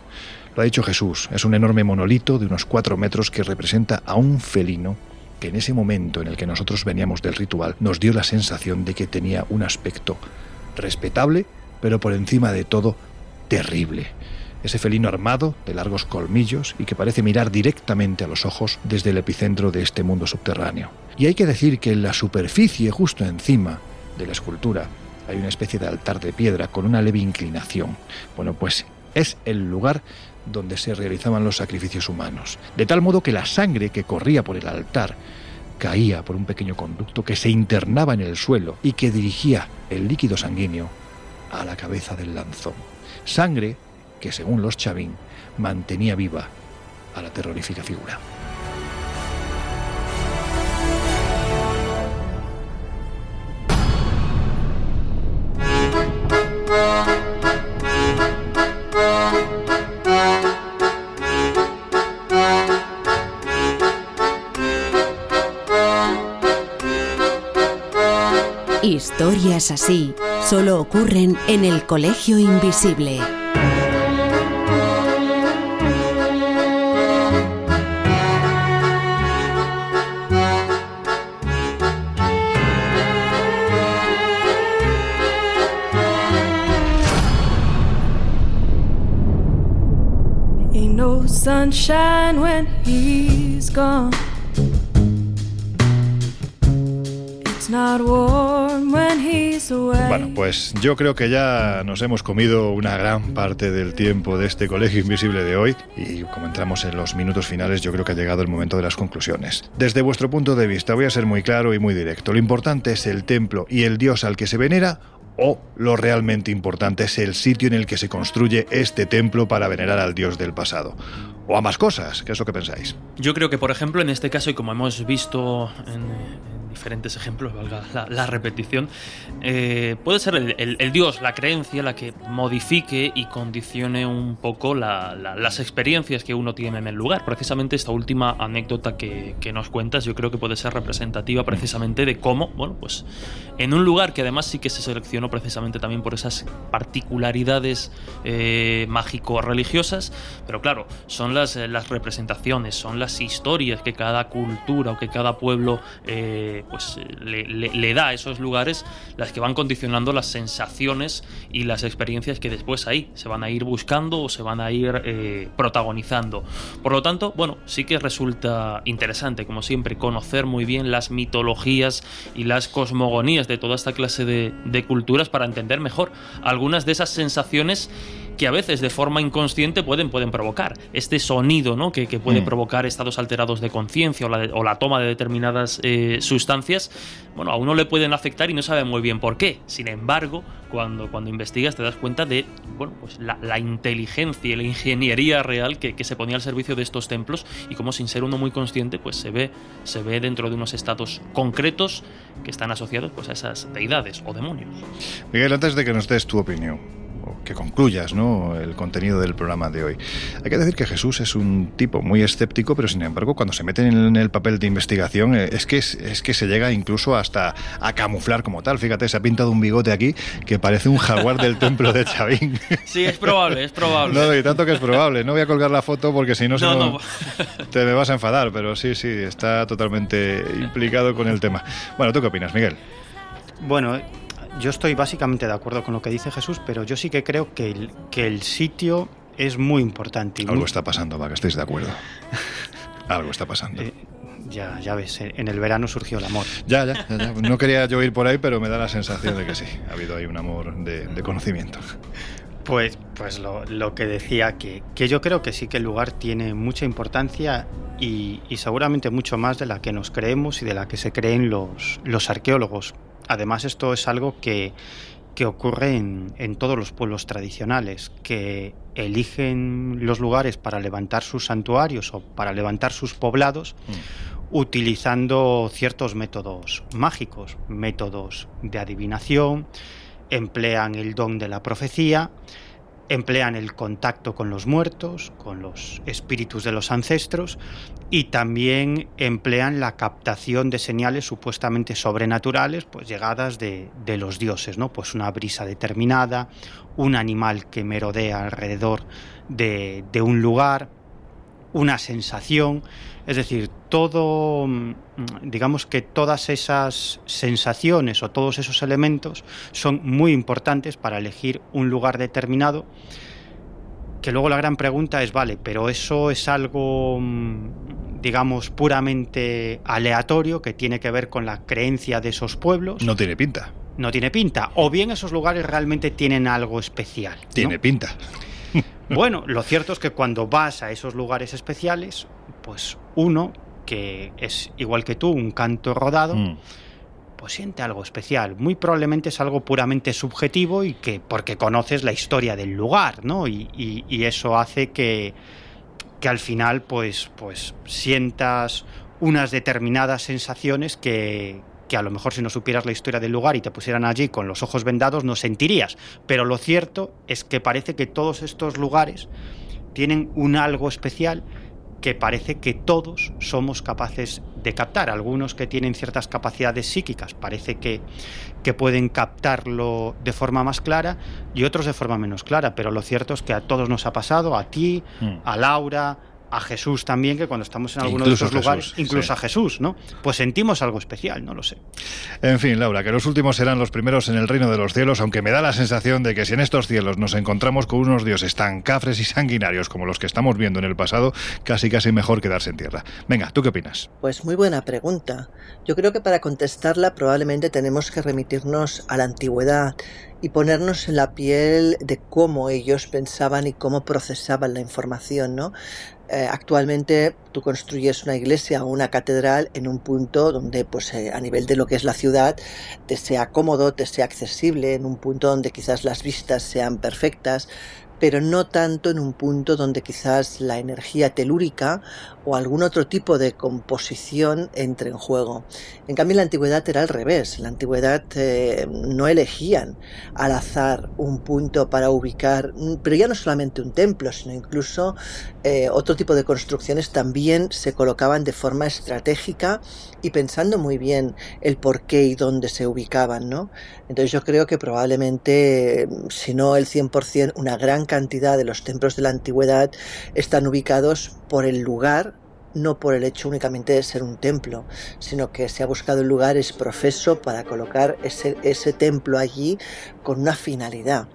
Lo ha dicho Jesús, es un enorme monolito de unos cuatro metros que representa a un felino que en ese momento en el que nosotros veníamos del ritual nos dio la sensación de que tenía un aspecto respetable, pero por encima de todo terrible. Ese felino armado, de largos colmillos y que parece mirar directamente a los ojos desde el epicentro de este mundo subterráneo. Y hay que decir que en la superficie, justo encima de la escultura, hay una especie de altar de piedra con una leve inclinación. Bueno, pues es el lugar donde se realizaban los sacrificios humanos, de tal modo que la sangre que corría por el altar caía por un pequeño conducto que se internaba en el suelo y que dirigía el líquido sanguíneo a la cabeza del lanzón. Sangre que según los Chavín mantenía viva a la terrorífica figura. Historias así solo ocurren en el Colegio Invisible. Sunshine when he's gone. Bueno, pues yo creo que ya nos hemos comido una gran parte del tiempo de este colegio invisible de hoy y como entramos en los minutos finales yo creo que ha llegado el momento de las conclusiones. Desde vuestro punto de vista voy a ser muy claro y muy directo. Lo importante es el templo y el dios al que se venera o lo realmente importante es el sitio en el que se construye este templo para venerar al dios del pasado. O ambas cosas, ¿qué es lo que pensáis? Yo creo que, por ejemplo, en este caso, y como hemos visto en, diferentes ejemplos, valga la, repetición, eh, puede ser el, Dios, la creencia, la que modifique y condicione un poco las experiencias que uno tiene en el lugar. Precisamente esta última anécdota que, nos cuentas, yo creo que puede ser representativa precisamente de cómo, bueno, pues en un lugar que además sí que se seleccionó precisamente también por esas particularidades eh, mágico-religiosas, pero claro, son las, representaciones, son las historias que cada cultura o que cada pueblo eh, pues le, le, da a esos lugares las que van condicionando las sensaciones y las experiencias que después ahí se van a ir buscando o se van a ir eh, protagonizando. Por lo tanto, bueno, sí que resulta interesante, como siempre, conocer muy bien las mitologías y las cosmogonías de toda esta clase de culturas para entender mejor algunas de esas sensaciones que a veces de forma inconsciente pueden, pueden provocar. Este sonido ¿no? que, puede mm. provocar estados alterados de conciencia o, la toma de determinadas eh, sustancias, bueno, a uno le pueden afectar y no sabe muy bien por qué. Sin embargo, cuando, cuando investigas te das cuenta de bueno, pues la, inteligencia y la ingeniería real que, se ponía al servicio de estos templos y cómo sin ser uno muy consciente pues se ve, se ve dentro de unos estados concretos que están asociados pues, a esas deidades o demonios. Miguel, antes de que nos des tu opinión, que concluyas ¿no? el contenido del programa de hoy. Hay que decir que Jesús es un tipo muy escéptico, pero sin embargo, cuando se mete en el papel de investigación, eh, es que, es, que se llega incluso hasta a camuflar como tal. Fíjate, se ha pintado un bigote aquí que parece un jaguar del templo de Chavín. Sí, es probable, es probable. No, y tanto que es probable. No voy a colgar la foto porque si no, te me vas a enfadar, pero sí, sí, está totalmente implicado con el tema. Bueno, ¿tú qué opinas, Miguel? Bueno, yo estoy básicamente de acuerdo con lo que dice Jesús, pero yo sí que creo que el, que el sitio es muy importante. Algo está pasando, para que estéis de acuerdo. Algo está pasando. Eh, ya, ya ves, en el verano surgió el amor. Ya, ya, ya, No quería yo ir por ahí, pero me da la sensación de que sí. Ha habido ahí un amor de, conocimiento. Pues, pues lo, que decía, que, que, yo creo que sí que el lugar tiene mucha importancia y, y, seguramente mucho más de la que nos creemos y de la que se creen los, los arqueólogos. Además, esto es algo que, ocurre en, todos los pueblos tradicionales, que eligen los lugares para levantar sus santuarios o para levantar sus poblados mm. utilizando ciertos métodos mágicos, métodos de adivinación, emplean el don de la profecía, emplean el contacto con los muertos, con los espíritus de los ancestros y también emplean la captación de señales supuestamente sobrenaturales, pues llegadas de, los dioses, ¿no? Pues una brisa determinada, un animal que merodea alrededor de, de un lugar, una sensación, es decir, todo, mm, digamos que todas esas sensaciones o todos esos elementos son muy importantes para elegir un lugar determinado. Que luego la gran pregunta es, vale, pero eso es algo, mm, digamos, puramente aleatorio que tiene que ver con la creencia de esos pueblos. No tiene pinta. No tiene pinta. O bien esos lugares realmente tienen algo especial. Tiene pinta. Bueno, lo cierto es que cuando vas a esos lugares especiales, pues uno, que es igual que tú, un canto rodado, mm. pues siente algo especial. Muy probablemente es algo puramente subjetivo y que porque conoces la historia del lugar, ¿no? Y, eso hace que, que al final, pues, pues sientas unas determinadas sensaciones que, que a lo mejor si no supieras la historia del lugar y te pusieran allí con los ojos vendados no sentirías. Pero lo cierto es que parece que todos estos lugares tienen un algo especial que parece que todos somos capaces de captar. Algunos que tienen ciertas capacidades psíquicas parece que, que pueden captarlo de forma más clara y otros de forma menos clara, pero lo cierto es que a todos nos ha pasado, a ti, mm. a Laura, a Jesús también, que cuando estamos en alguno de esos lugares, incluso a Jesús, ¿no? Pues sentimos algo especial, no lo sé. En fin, Laura, que los últimos serán los primeros en el reino de los cielos, aunque me da la sensación de que si en estos cielos nos encontramos con unos dioses tan cafres y sanguinarios como los que estamos viendo en el pasado, casi casi mejor quedarse en tierra. Venga, ¿tú qué opinas? Pues muy buena pregunta. Yo creo que para contestarla probablemente tenemos que remitirnos a la antigüedad y ponernos en la piel de cómo ellos pensaban y cómo procesaban la información, ¿no? Eh, actualmente tú construyes una iglesia o una catedral en un punto donde pues eh, a nivel de lo que es la ciudad te sea cómodo, te sea accesible, en un punto donde quizás las vistas sean perfectas, pero no tanto en un punto donde quizás la energía telúrica o algún otro tipo de composición entre en juego. En cambio, en la antigüedad era al revés. En la antigüedad eh, no elegían al azar un punto para ubicar, pero ya no solamente un templo, sino incluso eh, otro tipo de construcciones también se colocaban de forma estratégica y pensando muy bien el por qué y dónde se ubicaban, ¿no? Entonces yo creo que probablemente, si no el 100%, una gran cantidad de los templos de la antigüedad están ubicados por el lugar no por el hecho únicamente de ser un templo, sino que se ha buscado el lugar es profeso para colocar ese, ese templo allí con una finalidad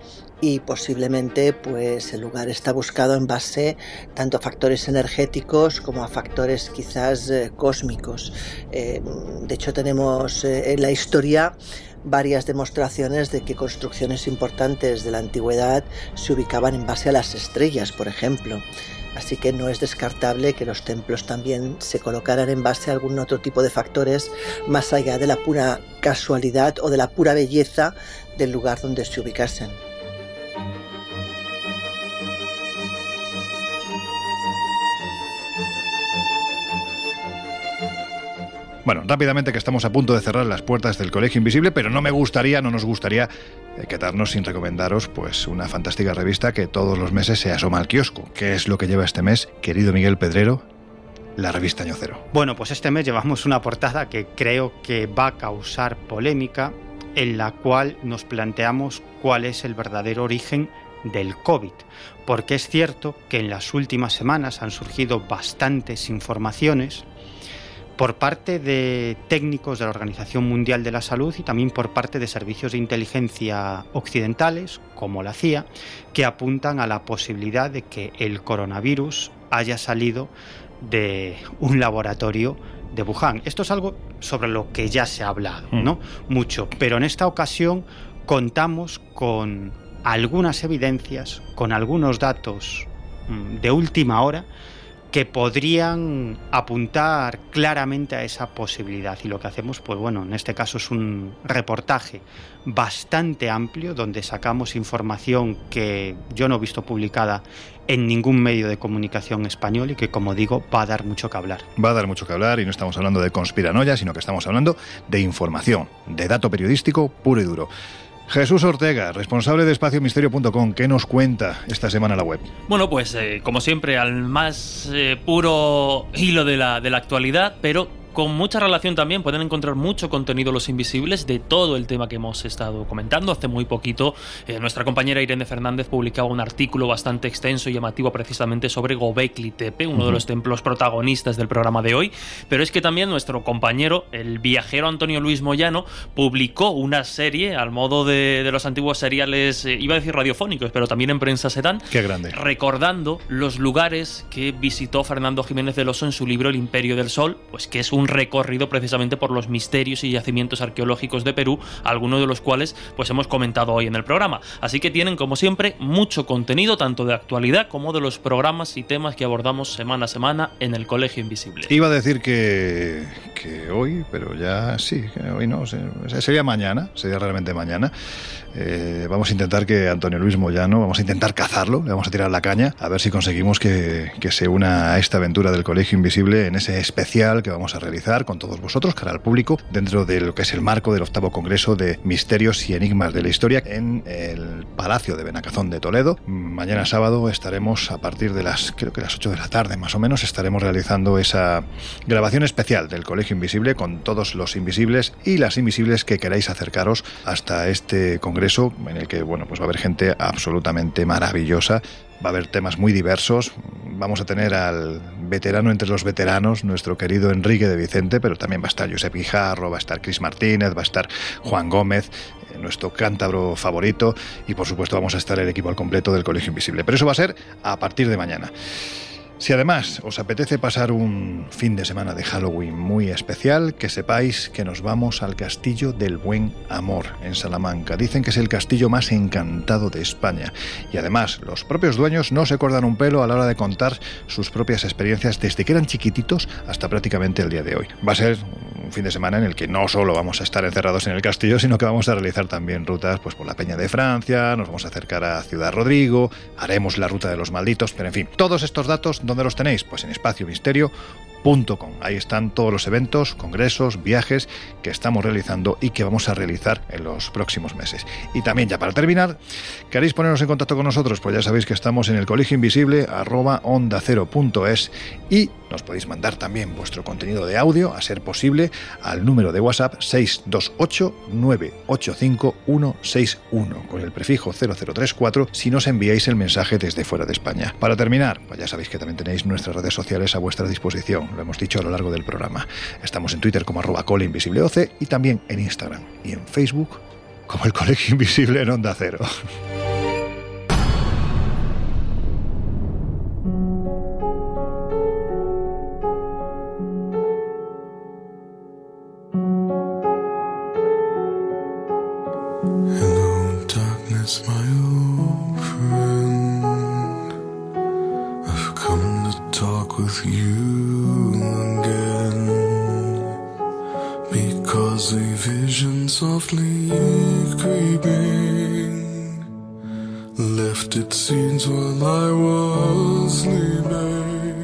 y posiblemente pues el lugar está buscado en base tanto a factores energéticos como a factores quizás eh, cósmicos. Eh, de hecho tenemos eh, en la historia varias demostraciones de que construcciones importantes de la antigüedad se ubicaban en base a las estrellas, por ejemplo. Así que no es descartable que los templos también se colocaran en base a algún otro tipo de factores más allá de la pura casualidad o de la pura belleza del lugar donde se ubicasen. Bueno, rápidamente que estamos a punto de cerrar las puertas del Colegio Invisible, pero no me gustaría, no nos gustaría eh, quedarnos sin recomendaros pues una fantástica revista que todos los meses se asoma al kiosco. ¿Qué es lo que lleva este mes, querido Miguel Pedrero? La revista Año Cero. Bueno, pues este mes llevamos una portada que creo que va a causar polémica, en la cual nos planteamos cuál es el verdadero origen del COVID, porque es cierto que en las últimas semanas han surgido bastantes informaciones por parte de técnicos de la Organización Mundial de la Salud y también por parte de servicios de inteligencia occidentales, como la CIA, que apuntan a la posibilidad de que el coronavirus haya salido de un laboratorio de Wuhan. Esto es algo sobre lo que ya se ha hablado, ¿no? Mm. Mucho, pero en esta ocasión contamos con algunas evidencias, con algunos datos mm, de última hora que podrían apuntar claramente a esa posibilidad. Y lo que hacemos, pues bueno, en este caso es un reportaje bastante amplio donde sacamos información que yo no he visto publicada en ningún medio de comunicación español y que, como digo, va a dar mucho que hablar. Va a dar mucho que hablar y no estamos hablando de conspiranoia, sino que estamos hablando de información, de dato periodístico puro y duro. Jesús Ortega, responsable de espaciomisterio.com, ¿qué nos cuenta esta semana la web? Bueno, pues eh, como siempre, al más eh, puro hilo de la, de la actualidad, pero con mucha relación también pueden encontrar mucho contenido Los Invisibles de todo el tema que hemos estado comentando. Hace muy poquito eh, nuestra compañera Irene Fernández publicaba un artículo bastante extenso y llamativo precisamente sobre Gobekli Tepe, uno de los templos protagonistas del programa de hoy. Pero es que también nuestro compañero, el viajero Antonio Luis Moyano, publicó una serie al modo de, los antiguos seriales, eh, iba a decir radiofónicos, pero también en prensa se dan. Qué grande. Recordando los lugares que visitó Fernando Jiménez del Oso en su libro El Imperio del Sol, pues que es un recorrido precisamente por los misterios y yacimientos arqueológicos de Perú, algunos de los cuales pues hemos comentado hoy en el programa. Así que tienen como siempre mucho contenido tanto de actualidad como de los programas y temas que abordamos semana a semana en el Colegio Invisible. Iba a decir que, que hoy, pero ya sí, hoy no, sería mañana, sería realmente mañana. Eh, vamos a intentar que Antonio Luis Moyano, vamos a intentar cazarlo, le vamos a tirar la caña, a ver si conseguimos que, que, se una a esta aventura del Colegio Invisible en ese especial que vamos a realizar con todos vosotros, cara al público, dentro de lo que es el marco del octavo Congreso de Misterios y Enigmas de la Historia en el Palacio de Benacazón de Toledo. Mañana sábado estaremos a partir de las, creo que las 8 de la tarde más o menos, estaremos realizando esa grabación especial del Colegio Invisible con todos los invisibles y las invisibles que queráis acercaros hasta este Congreso en el que bueno, pues va a haber gente absolutamente maravillosa, va a haber temas muy diversos, vamos a tener al veterano entre los veteranos, nuestro querido Enrique de Vicente, pero también va a estar Josep Guijarro, va a estar Cris Martínez, va a estar Juan Gómez, eh, nuestro cántabro favorito, y por supuesto vamos a estar el equipo al completo del Colegio Invisible. Pero eso va a ser a partir de mañana. Si además os apetece pasar un fin de semana de Halloween muy especial, que sepáis que nos vamos al Castillo del Buen Amor en Salamanca. Dicen que es el castillo más encantado de España. Y además, los propios dueños no se cortan un pelo a la hora de contar sus propias experiencias desde que eran chiquititos hasta prácticamente el día de hoy. Va a ser un fin de semana en el que no solo vamos a estar encerrados en el castillo, sino que vamos a realizar también rutas pues, por la Peña de Francia, nos vamos a acercar a Ciudad Rodrigo, haremos la ruta de los malditos, pero en fin, todos estos datos, ¿dónde los tenéis? Pues en Espacio Ahí están todos los eventos, congresos, viajes que estamos realizando y que vamos a realizar en los próximos meses. Y también ya para terminar, ¿queréis ponernos en contacto con nosotros? Pues ya sabéis que estamos en el colegio invisible arroba onda y nos podéis mandar también vuestro contenido de audio, a ser posible, al número de WhatsApp 628 985 161 con el prefijo 0034 si nos enviáis el mensaje desde fuera de España. Para terminar, pues ya sabéis que también tenéis nuestras redes sociales a vuestra disposición lo hemos dicho a lo largo del programa. Estamos en Twitter como arroba coleinvisibleoce y también en Instagram y en Facebook como el Colegio Invisible en Onda Cero.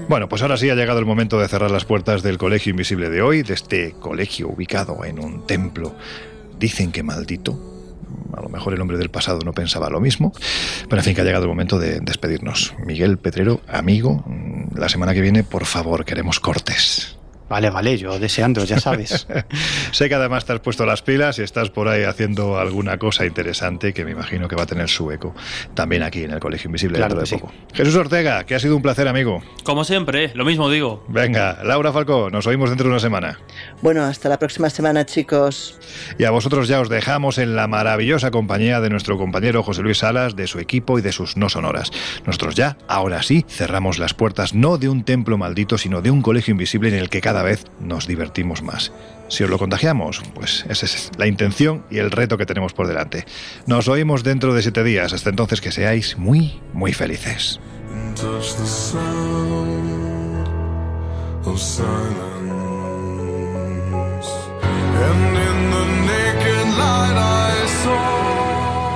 Bueno, pues ahora sí ha llegado el momento de cerrar las puertas del Colegio Invisible de hoy, de este colegio ubicado en un templo. Dicen que maldito. A lo mejor el hombre del pasado no pensaba lo mismo. Pero en fin, que ha llegado el momento de despedirnos. Miguel Petrero, amigo, la semana que viene, por favor, queremos cortes. Vale, vale, yo deseando, ya sabes. sé que además te has puesto las pilas y estás por ahí haciendo alguna cosa interesante que me imagino que va a tener su eco también aquí en el Colegio Invisible claro dentro de poco. Jesús Ortega, que ha sido un placer, amigo. Como siempre, lo mismo digo. Venga, Laura Falcó, nos oímos dentro de una semana. Bueno, hasta la próxima semana, chicos. Y a vosotros ya os dejamos en la maravillosa compañía de nuestro compañero José Luis Salas, de su equipo y de sus no sonoras. Nosotros ya, ahora sí, cerramos las puertas no de un templo maldito, sino de un colegio invisible en el que cada vez nos divertimos más. Si os lo contagiamos, pues esa es la intención y el reto que tenemos por delante. Nos oímos dentro de siete días. Hasta entonces que seáis muy, muy felices.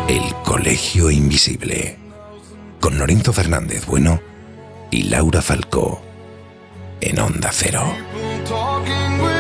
El Colegio Invisible. Con Lorenzo Fernández Bueno y Laura Falcó en Onda Cero. Talking with